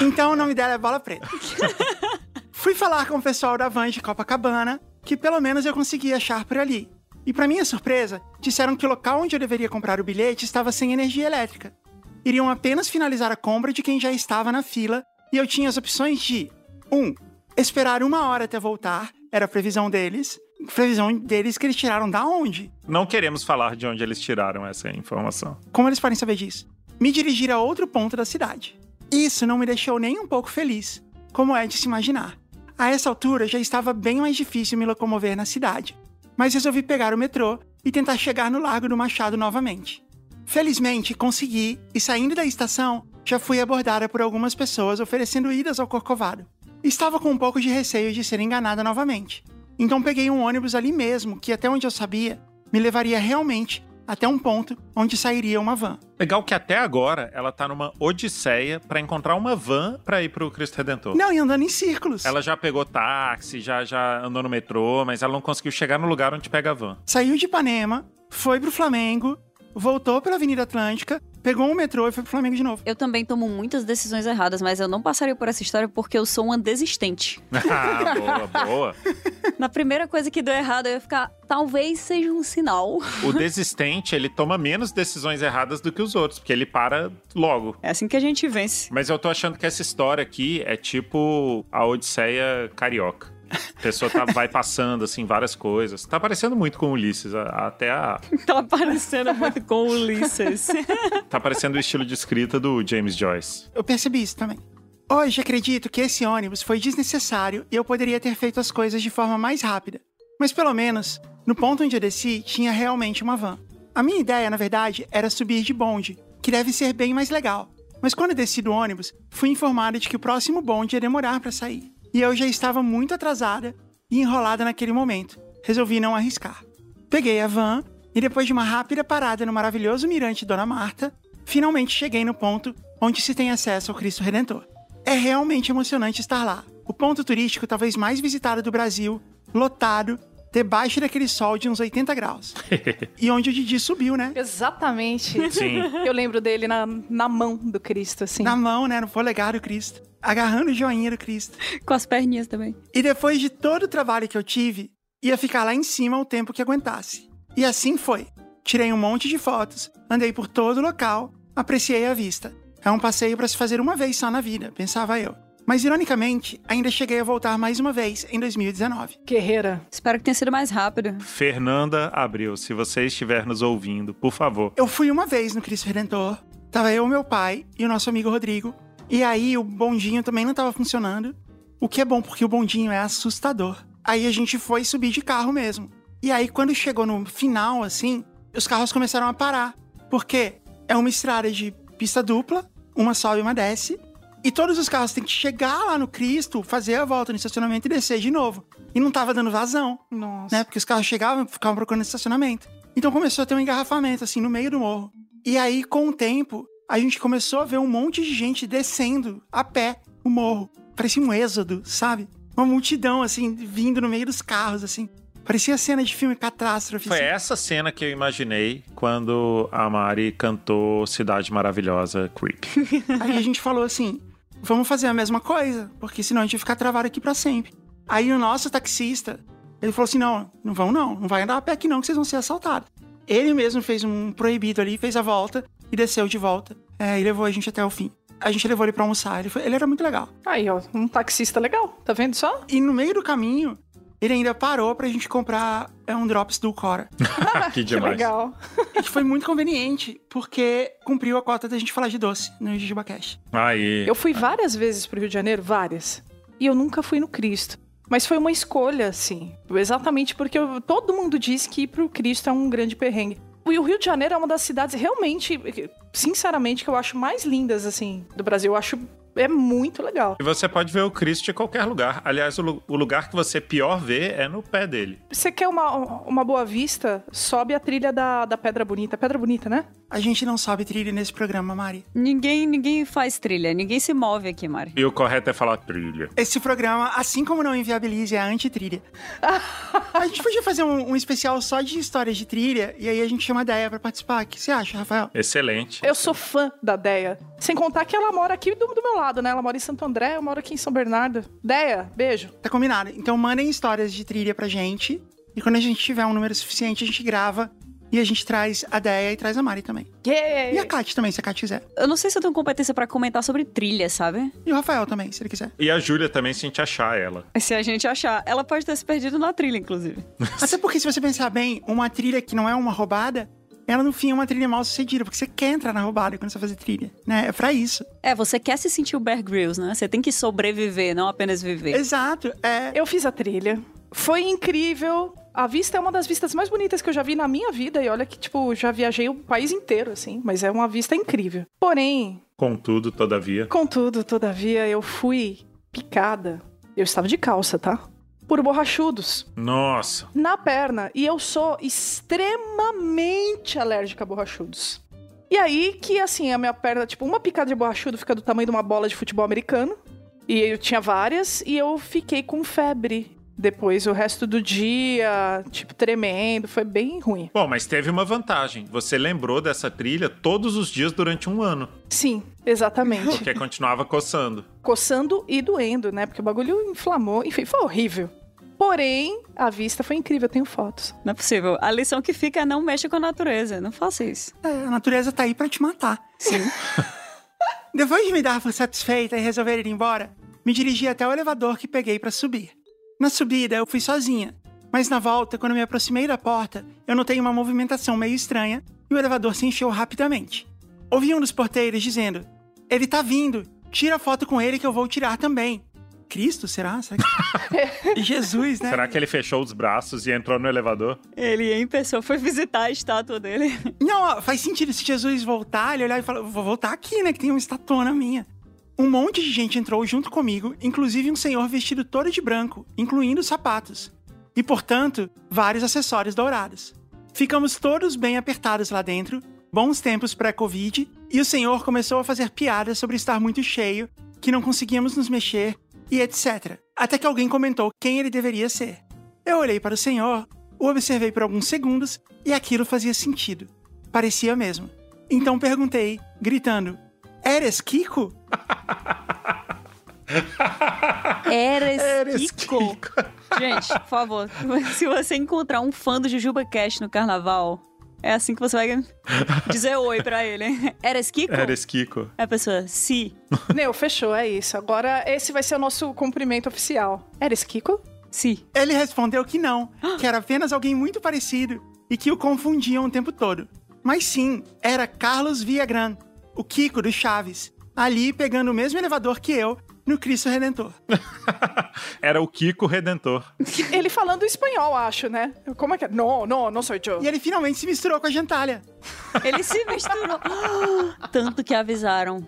Então o nome dela é Bola Preta. Fui falar com o pessoal da van de Copacabana, que pelo menos eu consegui achar por ali. E pra minha surpresa, disseram que o local onde eu deveria comprar o bilhete estava sem energia elétrica. Iriam apenas finalizar a compra de quem já estava na fila, e eu tinha as opções de 1. Um, esperar uma hora até voltar, era a previsão deles. Previsão deles que eles tiraram da onde? Não queremos falar de onde eles tiraram essa informação. Como eles podem saber disso? Me dirigir a outro ponto da cidade. Isso não me deixou nem um pouco feliz, como é de se imaginar. A essa altura já estava bem mais difícil me locomover na cidade, mas resolvi pegar o metrô e tentar chegar no Largo do Machado novamente. Felizmente consegui e saindo da estação já fui abordada por algumas pessoas oferecendo idas ao Corcovado. Estava com um pouco de receio de ser enganada novamente, então peguei um ônibus ali mesmo que, até onde eu sabia, me levaria realmente até um ponto onde sairia uma van. Legal que até agora ela tá numa odisseia pra encontrar uma van pra ir pro Cristo Redentor. Não, e andando em círculos. Ela já pegou táxi, já, já andou no metrô, mas ela não conseguiu chegar no lugar onde pega a van. Saiu de Ipanema, foi pro Flamengo, voltou pela Avenida Atlântica, pegou um metrô e foi pro Flamengo de novo. Eu também tomo muitas decisões erradas, mas eu não passaria por essa história porque eu sou uma desistente. ah, boa, boa. Na primeira coisa que deu errado, eu ia ficar, talvez seja um sinal. O desistente, ele toma menos decisões erradas do que os outros, porque ele para logo. É assim que a gente vence. Mas eu tô achando que essa história aqui é tipo a Odisseia Carioca. A pessoa tá, vai passando, assim, várias coisas. Tá parecendo muito com Ulisses. Até a. Tá parecendo muito com o Ulisses. Tá parecendo o estilo de escrita do James Joyce. Eu percebi isso também. Hoje acredito que esse ônibus foi desnecessário e eu poderia ter feito as coisas de forma mais rápida. Mas pelo menos, no ponto onde eu desci, tinha realmente uma van. A minha ideia, na verdade, era subir de bonde, que deve ser bem mais legal. Mas quando eu desci do ônibus, fui informada de que o próximo bonde ia demorar para sair. E eu já estava muito atrasada e enrolada naquele momento. Resolvi não arriscar. Peguei a van e depois de uma rápida parada no maravilhoso mirante Dona Marta, finalmente cheguei no ponto onde se tem acesso ao Cristo Redentor. É realmente emocionante estar lá. O ponto turístico talvez mais visitado do Brasil, lotado, debaixo daquele sol de uns 80 graus. e onde o Didi subiu, né? Exatamente. Sim. Eu lembro dele na, na mão do Cristo, assim. Na mão, né? No polegar do Cristo. Agarrando o joinha do Cristo. com as perninhas também. E depois de todo o trabalho que eu tive, ia ficar lá em cima o tempo que aguentasse. E assim foi. Tirei um monte de fotos, andei por todo o local, apreciei a vista. É um passeio para se fazer uma vez só na vida, pensava eu. Mas ironicamente, ainda cheguei a voltar mais uma vez em 2019. Guerreira. Espero que tenha sido mais rápido. Fernanda Abril, se você estiver nos ouvindo, por favor. Eu fui uma vez no Cristo Redentor. Tava eu, meu pai e o nosso amigo Rodrigo. E aí o bondinho também não tava funcionando. O que é bom porque o bondinho é assustador. Aí a gente foi subir de carro mesmo. E aí quando chegou no final assim, os carros começaram a parar, porque é uma estrada de pista dupla, uma sobe e uma desce, e todos os carros têm que chegar lá no Cristo, fazer a volta no estacionamento e descer de novo. E não tava dando vazão Nossa. né? Porque os carros chegavam e ficavam procurando estacionamento. Então começou a ter um engarrafamento, assim, no meio do morro. E aí, com o tempo, a gente começou a ver um monte de gente descendo a pé o morro. Parecia um êxodo, sabe? Uma multidão, assim, vindo no meio dos carros, assim. Parecia cena de filme catástrofe. Foi assim. essa cena que eu imaginei quando a Mari cantou Cidade Maravilhosa Creep. Aí a gente falou assim: vamos fazer a mesma coisa, porque senão a gente vai ficar travado aqui pra sempre. Aí o nosso taxista, ele falou assim: não, não vão não, não vai andar a pé aqui não, que vocês vão ser assaltados. Ele mesmo fez um proibido ali, fez a volta e desceu de volta. É, e levou a gente até o fim. A gente levou ele pra almoçar, ele, foi- ele era muito legal. Aí, ó, um taxista legal. Tá vendo só? E no meio do caminho, ele ainda parou pra gente comprar é, um Drops do Cora. que Que demais. legal. E que foi muito conveniente, porque cumpriu a cota da gente falar de doce no JujubaCast. Aí. Eu fui várias vezes pro Rio de Janeiro, várias. E eu nunca fui no Cristo. Mas foi uma escolha, assim. Exatamente porque eu- todo mundo diz que ir pro Cristo é um grande perrengue. E o Rio de Janeiro é uma das cidades realmente, sinceramente, que eu acho mais lindas, assim, do Brasil. Eu acho. É muito legal. E você pode ver o Cristo de qualquer lugar. Aliás, o, o lugar que você pior vê é no pé dele. Você quer uma, uma boa vista? Sobe a trilha da, da Pedra Bonita. Pedra Bonita, né? A gente não sobe trilha nesse programa, Mari. Ninguém, ninguém faz trilha, ninguém se move aqui, Mari. E o correto é falar trilha. Esse programa, assim como não inviabilize, é anti-trilha. a gente podia fazer um, um especial só de histórias de trilha e aí a gente chama a Deia pra participar. O que você acha, Rafael? Excelente. Eu sou fã da Deia. Sem contar que ela mora aqui do, do meu lado, né? Ela mora em Santo André, eu moro aqui em São Bernardo. Deia, beijo. Tá combinado. Então mandem histórias de trilha pra gente. E quando a gente tiver um número suficiente, a gente grava. E a gente traz a Deia e traz a Mari também. E a Yeah! Kat também, se a Kat quiser. Eu não sei se eu tenho competência pra comentar sobre trilha, sabe? E o Rafael também, se ele quiser. E a Júlia também, se a gente achar ela. Se a gente achar. Ela pode ter se perdido na trilha, inclusive. Até porque, se você pensar bem, uma trilha que não é uma roubada, ela no fim é uma trilha mal sucedida, porque você quer entrar na roubada quando você fazer trilha, né? É pra isso. É, você quer se sentir o Bear Grylls, né? Você tem que sobreviver, não apenas viver. Exato. É. Eu fiz a trilha. Foi incrível. A vista é uma das vistas mais bonitas que eu já vi na minha vida. E olha que, tipo, já viajei o país inteiro, assim. Mas é uma vista incrível. Porém, Contudo, todavia. contudo, todavia, eu fui picada. Eu estava de calça, tá? Por borrachudos. Nossa. na perna. E eu sou extremamente alérgica a borrachudos. E aí que, assim, a minha perna, tipo, uma picada de borrachudo fica do tamanho de uma bola de futebol americano. E eu tinha várias, e eu fiquei com febre. Depois, o resto do dia, tipo, tremendo, foi bem ruim. Bom, mas teve uma vantagem. Você lembrou dessa trilha todos os dias durante um ano. Sim, exatamente. Porque continuava coçando. Coçando e doendo, né? Porque o bagulho inflamou. Enfim, foi horrível. Porém, a vista foi incrível, eu tenho fotos. Não é possível. A lição que fica é não mexa com a natureza. Não faça isso. É, a natureza tá aí pra te matar. Sim. Depois de me dar por satisfeita e resolver ir embora, me dirigi até o elevador que peguei pra subir. Na subida, eu fui sozinha. Mas na volta, quando me aproximei da porta, eu notei uma movimentação meio estranha e o elevador se encheu rapidamente. Ouvi um dos porteiros dizendo: Ele tá vindo, tira foto com ele que eu vou tirar também. Cristo, será? será que... Jesus, né? Será que ele fechou os braços e entrou no elevador? Ele em pessoa foi visitar a estátua dele. Não, ó, faz sentido. Se Jesus voltar, ele olhar e falar: Vou voltar aqui, né? Que tem uma estatuona minha. Um monte de gente entrou junto comigo, inclusive um senhor vestido todo de branco, incluindo sapatos. E, portanto, vários acessórios dourados. Ficamos todos bem apertados lá dentro, bons tempos pré-Covid, e o senhor começou a fazer piadas sobre estar muito cheio, que não conseguíamos nos mexer e etc. Até que alguém comentou quem ele deveria ser. Eu olhei para o senhor, o observei por alguns segundos e aquilo fazia sentido. Parecia mesmo. Então perguntei, gritando: Eres Kiko? Eres, Eres Kiko. Gente, por favor, se você encontrar um fã do Jujuba Cash no carnaval, é assim que você vai dizer oi pra ele. Eres Kiko? Eres Kiko. É a pessoa, sim. Meu, fechou, é isso. Agora esse vai ser o nosso cumprimento oficial. Eres Kiko? Sim. Ele respondeu que não, que era apenas alguém muito parecido e que o confundiam o tempo todo. Mas sim, era Carlos Viagran, o Kiko do Chaves, ali pegando o mesmo elevador que eu no Cristo Redentor. Era o Kiko Redentor. Ele falando espanhol, acho, né? Como é que é? Não, não, não sou eu. E ele finalmente se misturou com a gentalha. Ele se misturou. Tanto que avisaram.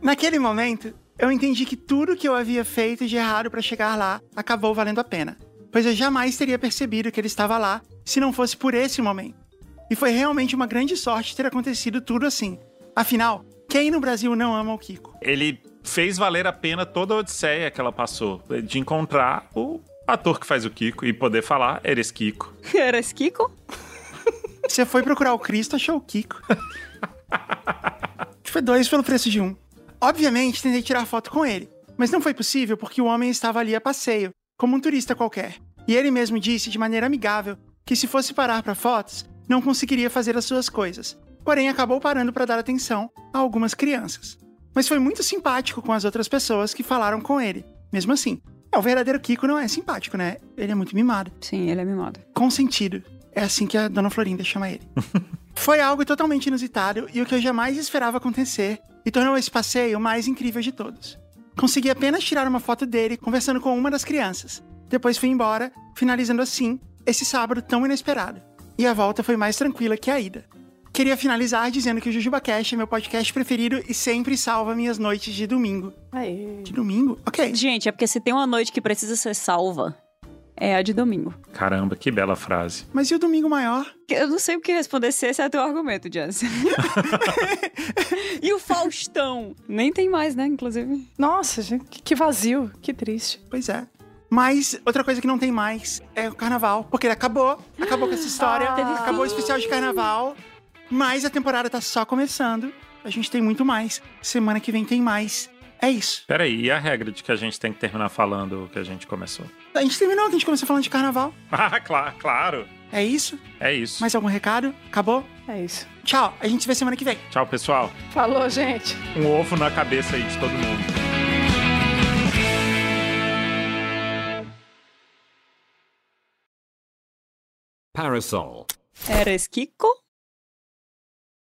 Naquele momento, eu entendi que tudo que eu havia feito de errado para chegar lá acabou valendo a pena, pois eu jamais teria percebido que ele estava lá se não fosse por esse momento. E foi realmente uma grande sorte ter acontecido tudo assim. Afinal, quem no Brasil não ama o Kiko? Ele fez valer a pena toda a odisseia que ela passou de encontrar o ator que faz o Kiko e poder falar Eres Kiko. Eres Kiko? Você foi procurar o Cristo, achou o Kiko. Foi dois pelo preço de um. Obviamente, tentei tirar foto com ele, mas não foi possível porque o homem estava ali a passeio, como um turista qualquer. E ele mesmo disse de maneira amigável que se fosse parar para fotos, não conseguiria fazer as suas coisas. Porém, acabou parando para dar atenção a algumas crianças. Mas foi muito simpático com as outras pessoas que falaram com ele. Mesmo assim, é, o verdadeiro Kiko não é simpático, né? Ele é muito mimado. Sim, ele é mimado. Consentido. É assim que a dona Florinda chama ele. Foi algo totalmente inusitado e o que eu jamais esperava acontecer e tornou esse passeio o mais incrível de todos. Consegui apenas tirar uma foto dele conversando com uma das crianças. Depois fui embora, finalizando assim esse sábado tão inesperado. E a volta foi mais tranquila que a ida. Queria finalizar dizendo que o Jujuba Cash é meu podcast preferido e sempre salva minhas noites de domingo. Aê. De domingo? Ok. Gente, é porque se tem uma noite que precisa ser salva, é a de domingo. Caramba, que bela frase. Mas e o domingo maior? Eu não sei o que responder se esse é teu argumento, Jess. e o Faustão? Nem tem mais, né, inclusive. Nossa, gente, que vazio, que triste. Pois é. Mas outra coisa que não tem mais é o carnaval. Porque ele acabou. Acabou com essa história. Ah. acabou o especial de carnaval. Mas a temporada tá só começando. A gente tem muito mais. Semana que vem tem mais. É isso. Peraí, e a regra de que a gente tem que terminar falando o que a gente começou? A gente terminou, que a gente começou falando de carnaval. Ah, claro, claro. É isso? É isso. Mais algum recado? Acabou? É isso. Tchau. A gente se vê semana que vem. Tchau, pessoal. Falou, gente. Um ovo na cabeça aí de todo mundo. Parasol. Eres Kiko?